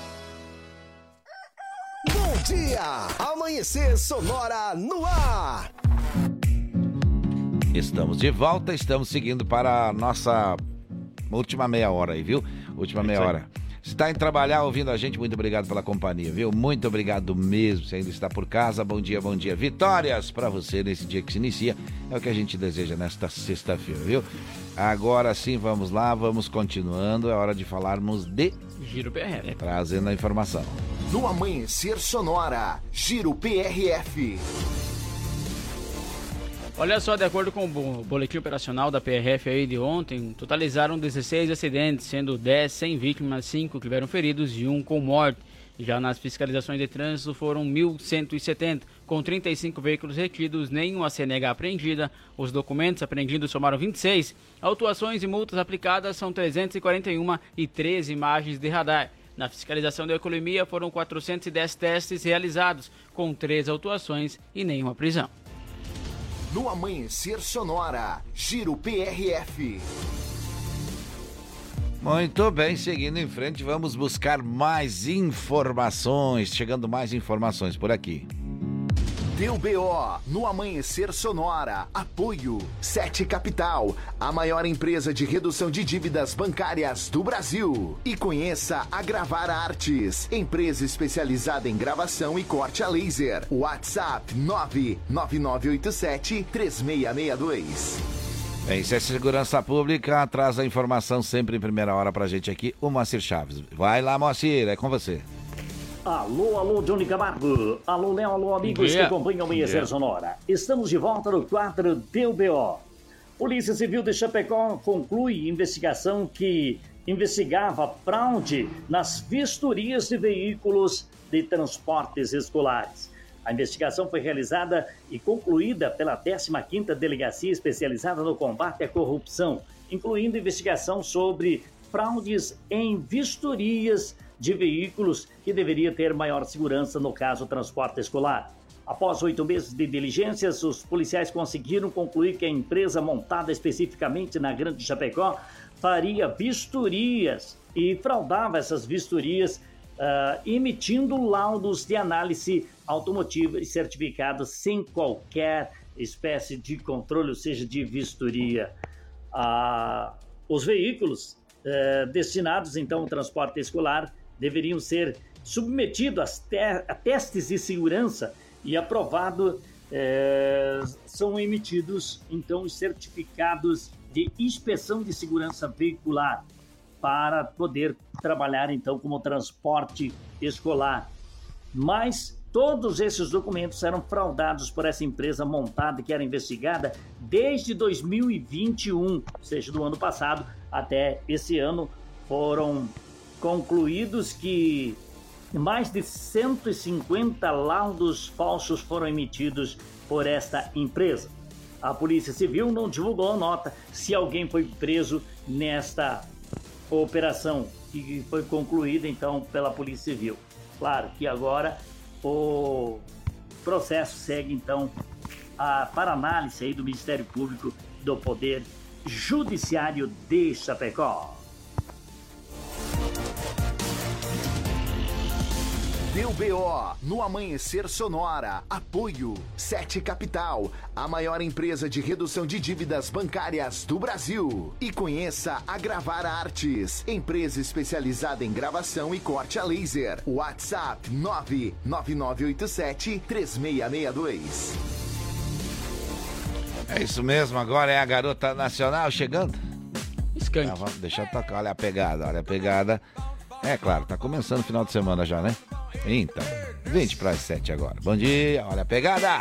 Dia! Amanhecer Sonora no ar!
Estamos de volta, estamos seguindo para a nossa última meia hora aí, viu? Última meia hora. Se está em trabalhar ouvindo a gente, muito obrigado pela companhia, viu? Muito obrigado mesmo. Se ainda está por casa, bom dia, bom dia. Vitórias para você nesse dia que se inicia. É o que a gente deseja nesta sexta-feira, viu? Agora sim, vamos lá, vamos continuando. É hora de falarmos de
Giro PRF.
trazendo a informação.
No Amanhecer Sonora, Giro PRF.
Olha só, de acordo com o bo- boletim operacional da PRF aí de ontem, totalizaram 16 acidentes, sendo 10 sem vítimas, 5 que tiveram feridos e 1 com morte. Já nas fiscalizações de trânsito foram 1.170, com 35 veículos retidos, nenhuma CNH apreendida. Os documentos apreendidos somaram 26. Autuações e multas aplicadas são 341 e 13 imagens de radar. Na fiscalização da economia foram 410 testes realizados, com 3 autuações e nenhuma prisão.
no Amanhecer Sonora. Giro PRF.
Muito bem, seguindo em frente, vamos buscar mais informações. Chegando mais informações por aqui.
Deu BO no Amanhecer Sonora. Apoio Sete Capital, a maior empresa de redução de dívidas bancárias do Brasil. E conheça a Gravar Artes, empresa especializada em gravação e corte a laser. WhatsApp 99987 3662.
Bem, se é segurança pública, traz a informação sempre em primeira hora pra gente aqui, o Moacir Chaves. Vai lá, Moacir, é com você.
Alô, alô, Johnny Camargo. Alô, Léo, alô, amigos que acompanham o Amanhecer. Sonora. Estamos de volta no quadro DBO. Polícia Civil de Chapecó conclui investigação que investigava fraude nas vistorias de veículos de transportes escolares. A investigação foi realizada e concluída pela 15ª Delegacia Especializada no Combate à Corrupção, incluindo investigação sobre fraudes em vistorias de veículos que deveria ter maior segurança no caso transporte escolar. Após oito meses de diligências, os policiais conseguiram concluir que a empresa montada especificamente na Grande Chapecó faria vistorias e fraudava essas vistorias, ah, emitindo laudos de análise automotiva e certificados sem qualquer espécie de controle, ou seja, de vistoria. Ah, os veículos eh, destinados então ao transporte escolar deveriam ser submetidos te- a testes de segurança e aprovado eh, são emitidos então os certificados de inspeção de segurança veicular para poder trabalhar então como transporte escolar. Mas todos esses documentos eram fraudados por essa empresa montada que era investigada desde 2021, ou seja, do ano passado até esse ano, foram concluídos que mais de 150 laudos falsos foram emitidos por esta empresa. A Polícia Civil não divulgou nota se alguém foi preso nesta operação que foi concluída então pela Polícia Civil. Claro que agora o processo segue então a, para análise aí do Ministério Público do Poder Judiciário de Chapecó.
Deu BO no Amanhecer Sonora. Apoio Sete Capital, a maior empresa de redução de dívidas bancárias do Brasil. E conheça a Gravar Artes, empresa especializada em gravação e corte a laser. WhatsApp 99987 3662.
É isso mesmo, agora é a garota nacional chegando.
Skank.
Ah, vamos, deixa eu tocar, olha a pegada, olha a pegada. É claro, tá começando o final de semana já, né? Então, 20 para as 7 agora. Bom dia, olha a pegada.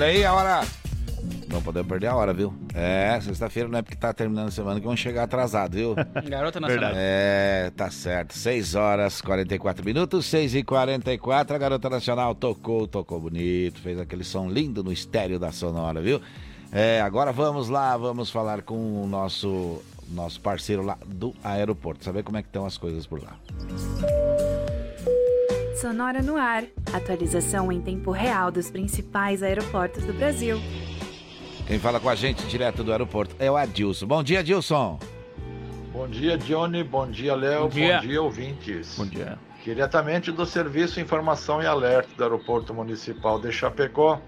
Olha aí a hora. Não podemos perder a hora, viu? É, sexta-feira não é porque tá terminando a semana que vão chegar atrasado, viu?
Garota Nacional.
É, tá certo. 6 horas 44 minutos, 6 e 44 A Garota Nacional tocou, tocou bonito, fez aquele som lindo no estéreo da Sonora, viu? É, agora vamos lá, vamos falar com o nosso, nosso parceiro lá do aeroporto, saber como é que estão as coisas por lá.
Sonora no ar. Atualização em tempo real dos principais aeroportos do Brasil.
Quem fala com a gente direto do aeroporto é o Adilson. Bom dia, Adilson.
Bom dia, Johnny. Bom dia, Léo.
Bom
Bom
dia.
dia. ouvintes.
Bom dia.
Diretamente do Serviço Informação e Alerta do Aeroporto Municipal de Chapecó,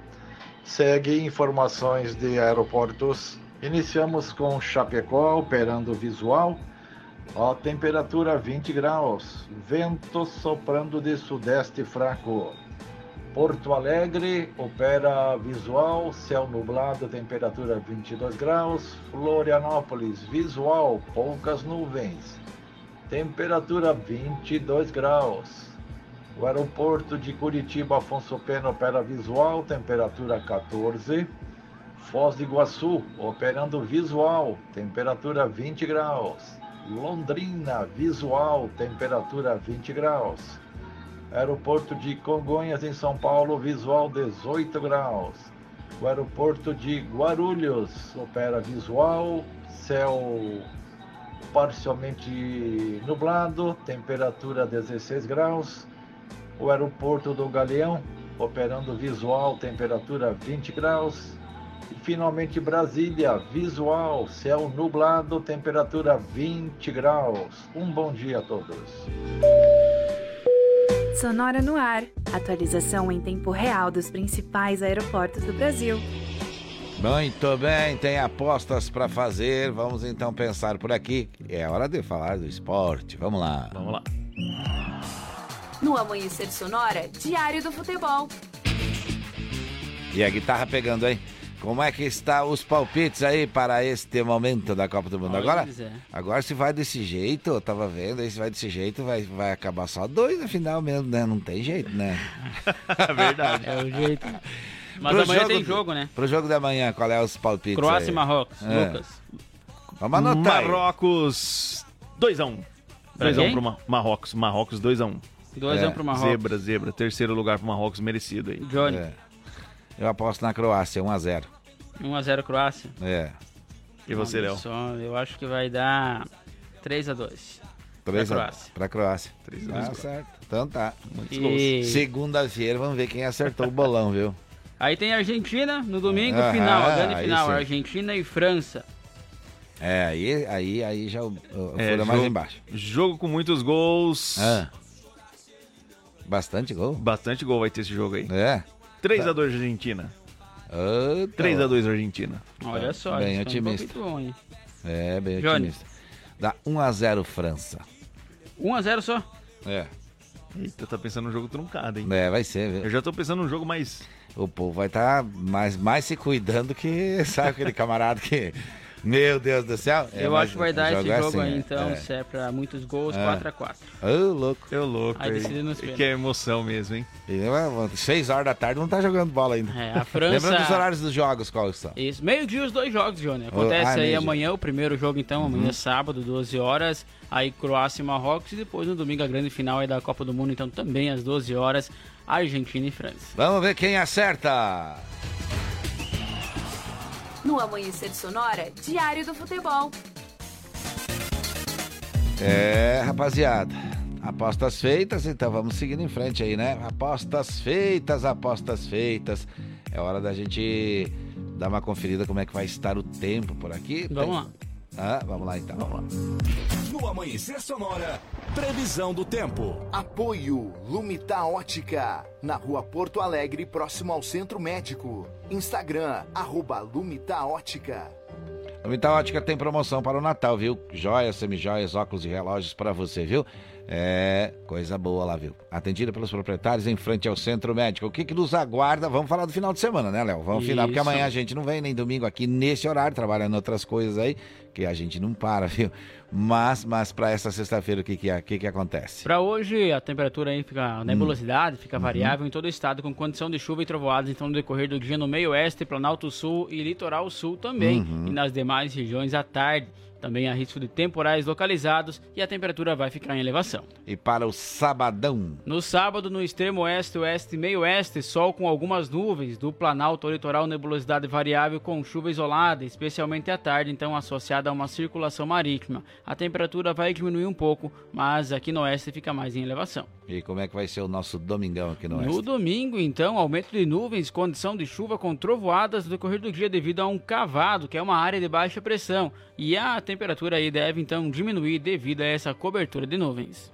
segue informações de aeroportos. Iniciamos com Chapecó, operando visual. Ó, temperatura 20 graus, vento soprando de sudeste fraco. Porto Alegre opera visual, céu nublado, temperatura 22 graus. Florianópolis, visual, poucas nuvens, temperatura 22 graus. O aeroporto de Curitiba, Afonso Pena, opera visual, temperatura 14. Foz do Iguaçu, operando visual, temperatura 20 graus. Londrina, visual, temperatura 20 graus. Aeroporto de Congonhas, em São Paulo, visual 18 graus. O aeroporto de Guarulhos opera visual, céu parcialmente nublado, temperatura 16 graus. O aeroporto do Galeão operando visual, temperatura 20 graus. E finalmente Brasília, visual, céu nublado, temperatura 20 graus. Um bom dia a todos.
Sonora no ar. Atualização em tempo real dos principais aeroportos do Brasil.
Muito bem, tem apostas para fazer. Vamos então pensar por aqui. É hora de falar do esporte. Vamos lá.
Vamos lá.
No Amanhecer Sonora, Diário do Futebol.
E a guitarra pegando, hein? Como é que está os palpites aí para este momento da Copa do Mundo?
Olha,
Agora,
Zé.
agora se vai desse jeito, eu tava vendo, aí se vai desse jeito, vai, vai acabar só dois no final mesmo, né? Não tem jeito, né?
Verdade. É o jeito. Mas
Pro
amanhã tem jogo, né?
Pro jogo da manhã, qual é os palpites
Croácia
aí?
e Marrocos.
É.
Lucas.
Vamos anotar.
Marrocos 2x1.
Pra
2x1
quem?
pro Ma- Marrocos. Marrocos 2x1.
2 a 1 pro Marrocos.
Zebra, zebra. Terceiro lugar pro Marrocos, merecido aí.
Johnny.
É. Eu aposto na Croácia, 1x0.
1x0 Croácia.
É.
E você, Léo?
só, eu acho que vai dar 3x2.
3
Pra
a
Croácia.
Pra Croácia.
Três a
Tá
dois,
certo. Então tá.
Muitos gols.
Segunda-feira, vamos ver quem acertou o bolão, viu?
Aí tem Argentina no domingo,
Aham,
final, a grande final,
sim.
Argentina e França.
É, aí, aí, aí já o, o
É,
mais
jogo-
embaixo.
Jogo com muitos gols.
Ah. Bastante gol.
Bastante gol vai ter esse jogo aí.
É.
3x2 Argentina.
Ah, tá
3x2 Argentina.
Olha só,
Bem
um
otimista.
palpite bom, hein?
É, bem
Johnny.
otimista. Dá 1x0 França.
1x0 só.
É.
Eita, tá pensando num jogo truncado, hein?
É, vai ser, viu?
Eu já tô pensando num jogo mais.
O povo vai estar mais, mais se cuidando que, sabe, aquele camarada que. Meu Deus do céu. É,
eu acho que vai
o
dar esse
é
jogo
assim,
aí,
é.
então,
É.
se é pra muitos gols,
É.
4x4.
Ô, louco.
Eu louco.
Aí decide nos pênaltis.
Que é emoção mesmo, hein?
E, é, Seis horas da tarde não tá jogando bola ainda.
É, a França-
Lembrando dos horários dos jogos, quais são?
Isso, meio-dia os dois jogos, Johnny. Acontece
Ah,
aí amanhã o primeiro jogo, então, amanhã
Uhum.
sábado, 12 horas. Aí Croácia e Marrocos. E depois no domingo a grande final aí da Copa do Mundo, então também às 12 horas, Argentina e França.
Vamos ver quem acerta.
No Amanhecer Sonora, Diário do Futebol.
É, rapaziada. Apostas feitas, então vamos seguindo em frente aí, né? Apostas feitas, apostas feitas. É hora da gente dar uma conferida como é que vai estar o tempo por aqui.
Vamos lá.
Ah, vamos lá então. Vamos lá.
No Amanhecer Sonora, previsão do tempo. Apoio Lumita Ótica, na rua Porto Alegre, próximo ao Centro Médico. Instagram, arroba Lumita Ótica.
A Vital Ótica tem promoção para o Natal, viu? Joias, semijoias, óculos e relógios para você, viu? É, coisa boa lá, viu? Atendida pelos proprietários em frente ao centro médico. O que, que nos aguarda? Vamos falar do final de semana, né, Léo? Vamos final, porque amanhã a gente não vem nem domingo aqui nesse horário, trabalhando outras coisas aí, que a gente não para, viu? Mas, mas para essa sexta-feira, o que que, é- que que acontece?
Para hoje, a temperatura aí fica, a nebulosidade fica
Uhum.
variável em todo o estado, com condição de chuva e trovoadas, então no decorrer do dia no meio oeste, Planalto Sul e Litoral Sul também.
Uhum.
E nas demais regiões à tarde. Também há risco de temporais localizados e a temperatura vai ficar em elevação.
E para o sabadão?
No sábado, no extremo oeste, oeste e meio oeste, sol com algumas nuvens. Do Planalto ao litoral, nebulosidade variável com chuva isolada, especialmente à tarde, então associada a uma circulação marítima. A temperatura vai diminuir um pouco, mas aqui no oeste fica mais em elevação.
E como é que vai ser o nosso domingão aqui no oeste?
No domingo, então, aumento de nuvens, condição de chuva com trovoadas no decorrer do dia devido a um cavado, que é uma área de baixa pressão. E a temperatura aí deve então diminuir devido a essa cobertura de nuvens.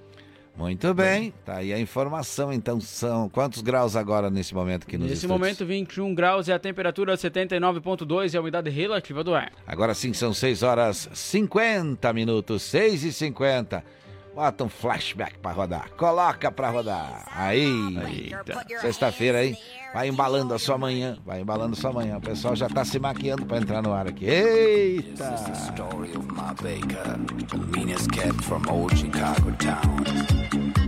Muito bem, tá aí a informação. Então são quantos graus agora nesse momento aqui nos
Nesse
estúdios?
momento, 21 graus e a temperatura 79,2 e a umidade relativa do ar.
Agora sim são 6 horas 50 minutos, 6 e 50. Bota um flashback pra rodar. Coloca pra rodar. Aí. Sexta-feira aí. Vai embalando a sua manhã. Vai embalando a sua manhã. O pessoal já tá se maquiando pra entrar no ar aqui. Eita!
story of my baker, the meanest cat from old Chicago town.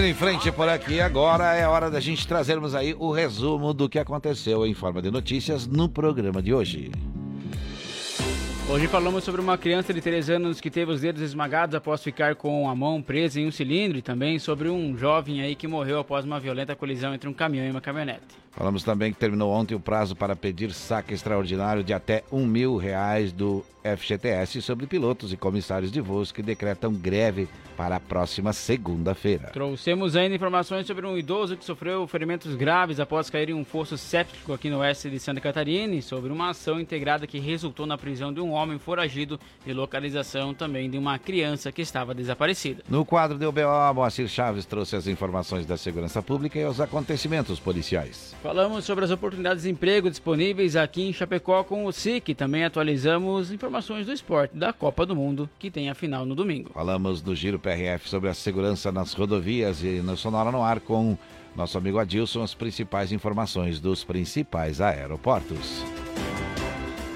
Seguindo em frente por aqui, agora é hora da gente trazermos aí o resumo do que aconteceu em forma de notícias no programa de hoje.
Hoje falamos sobre uma criança de 3 anos que teve os dedos esmagados após ficar com a mão presa em um cilindro e também sobre um jovem aí que morreu após uma violenta colisão entre um caminhão e uma caminhonete.
Falamos também que terminou ontem o prazo para pedir saque extraordinário de até um mil reais do FGTS sobre pilotos e comissários de voos que decretam greve para a próxima segunda-feira.
Trouxemos ainda informações sobre um idoso que sofreu ferimentos graves após cair em um fosso séptico aqui no oeste de Santa Catarina e sobre uma ação integrada que resultou na prisão de um homem foragido e localização também de uma criança que estava desaparecida.
No quadro do BO, Moacir Chaves trouxe as informações da segurança pública e os acontecimentos policiais.
Falamos sobre as oportunidades de emprego disponíveis aqui em Chapecó com o SIC. Também atualizamos informações do esporte da Copa do Mundo, que tem a final no domingo.
Falamos do Giro PRF sobre a segurança nas rodovias e no Sonora no Ar com nosso amigo Adilson as principais informações dos principais aeroportos.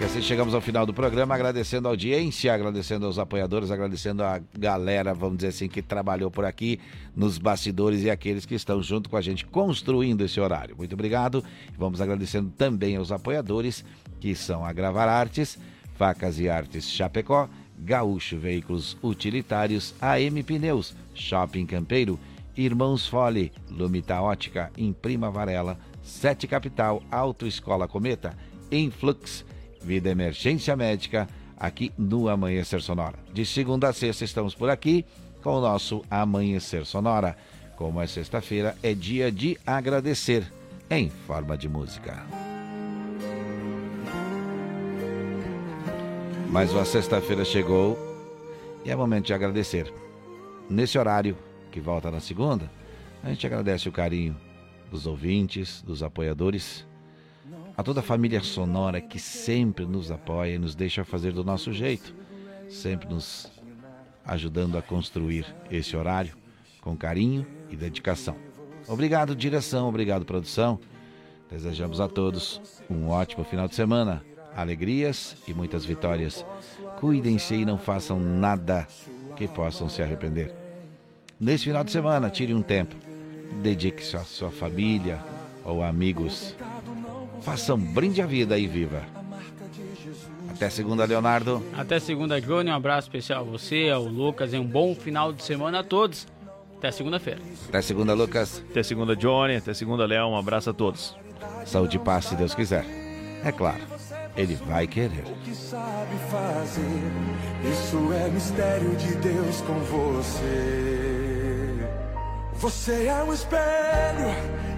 E assim chegamos ao final do programa, agradecendo a audiência, agradecendo aos apoiadores, agradecendo a galera, vamos dizer assim, que trabalhou por aqui nos bastidores e aqueles que estão junto com a gente construindo esse horário. Muito obrigado. Vamos agradecendo também aos apoiadores, que são a Gravar Artes, Facas e Artes Chapecó, Gaúcho Veículos Utilitários, AM Pneus, Shopping Campeiro, Irmãos Fole, Lumita Ótica, Imprima Varela, Sete Capital, Autoescola Cometa, Influx, Vida Emergência Médica, aqui no Amanhecer Sonora. De segunda a sexta estamos por aqui com o nosso Amanhecer Sonora. Como é sexta-feira, é dia de agradecer em forma de música. Mais uma sexta-feira chegou e é momento de agradecer. Nesse horário, que volta na segunda, a gente agradece o carinho dos ouvintes, dos apoiadores, a toda a família sonora que sempre nos apoia e nos deixa fazer do nosso jeito, sempre nos ajudando a construir esse horário com carinho e dedicação. Obrigado, direção, obrigado, produção. Desejamos a todos um ótimo final de semana, alegrias e muitas vitórias. Cuidem-se e não façam nada que possam se arrepender. Nesse final de semana, tire um tempo, dedique-se à sua família ou amigos. Faça um brinde à vida e viva. Até segunda, Leonardo.
Até segunda, Johnny. Um abraço especial a você, ao Lucas e um bom final de semana a todos. Até segunda-feira.
Até segunda, Lucas.
Até segunda, Johnny. Até segunda, Léo. Um abraço a todos.
Saúde e paz, se Deus quiser. É claro, Ele vai querer.
que sabe fazer. Isso é mistério de Deus com você. Você é um espelho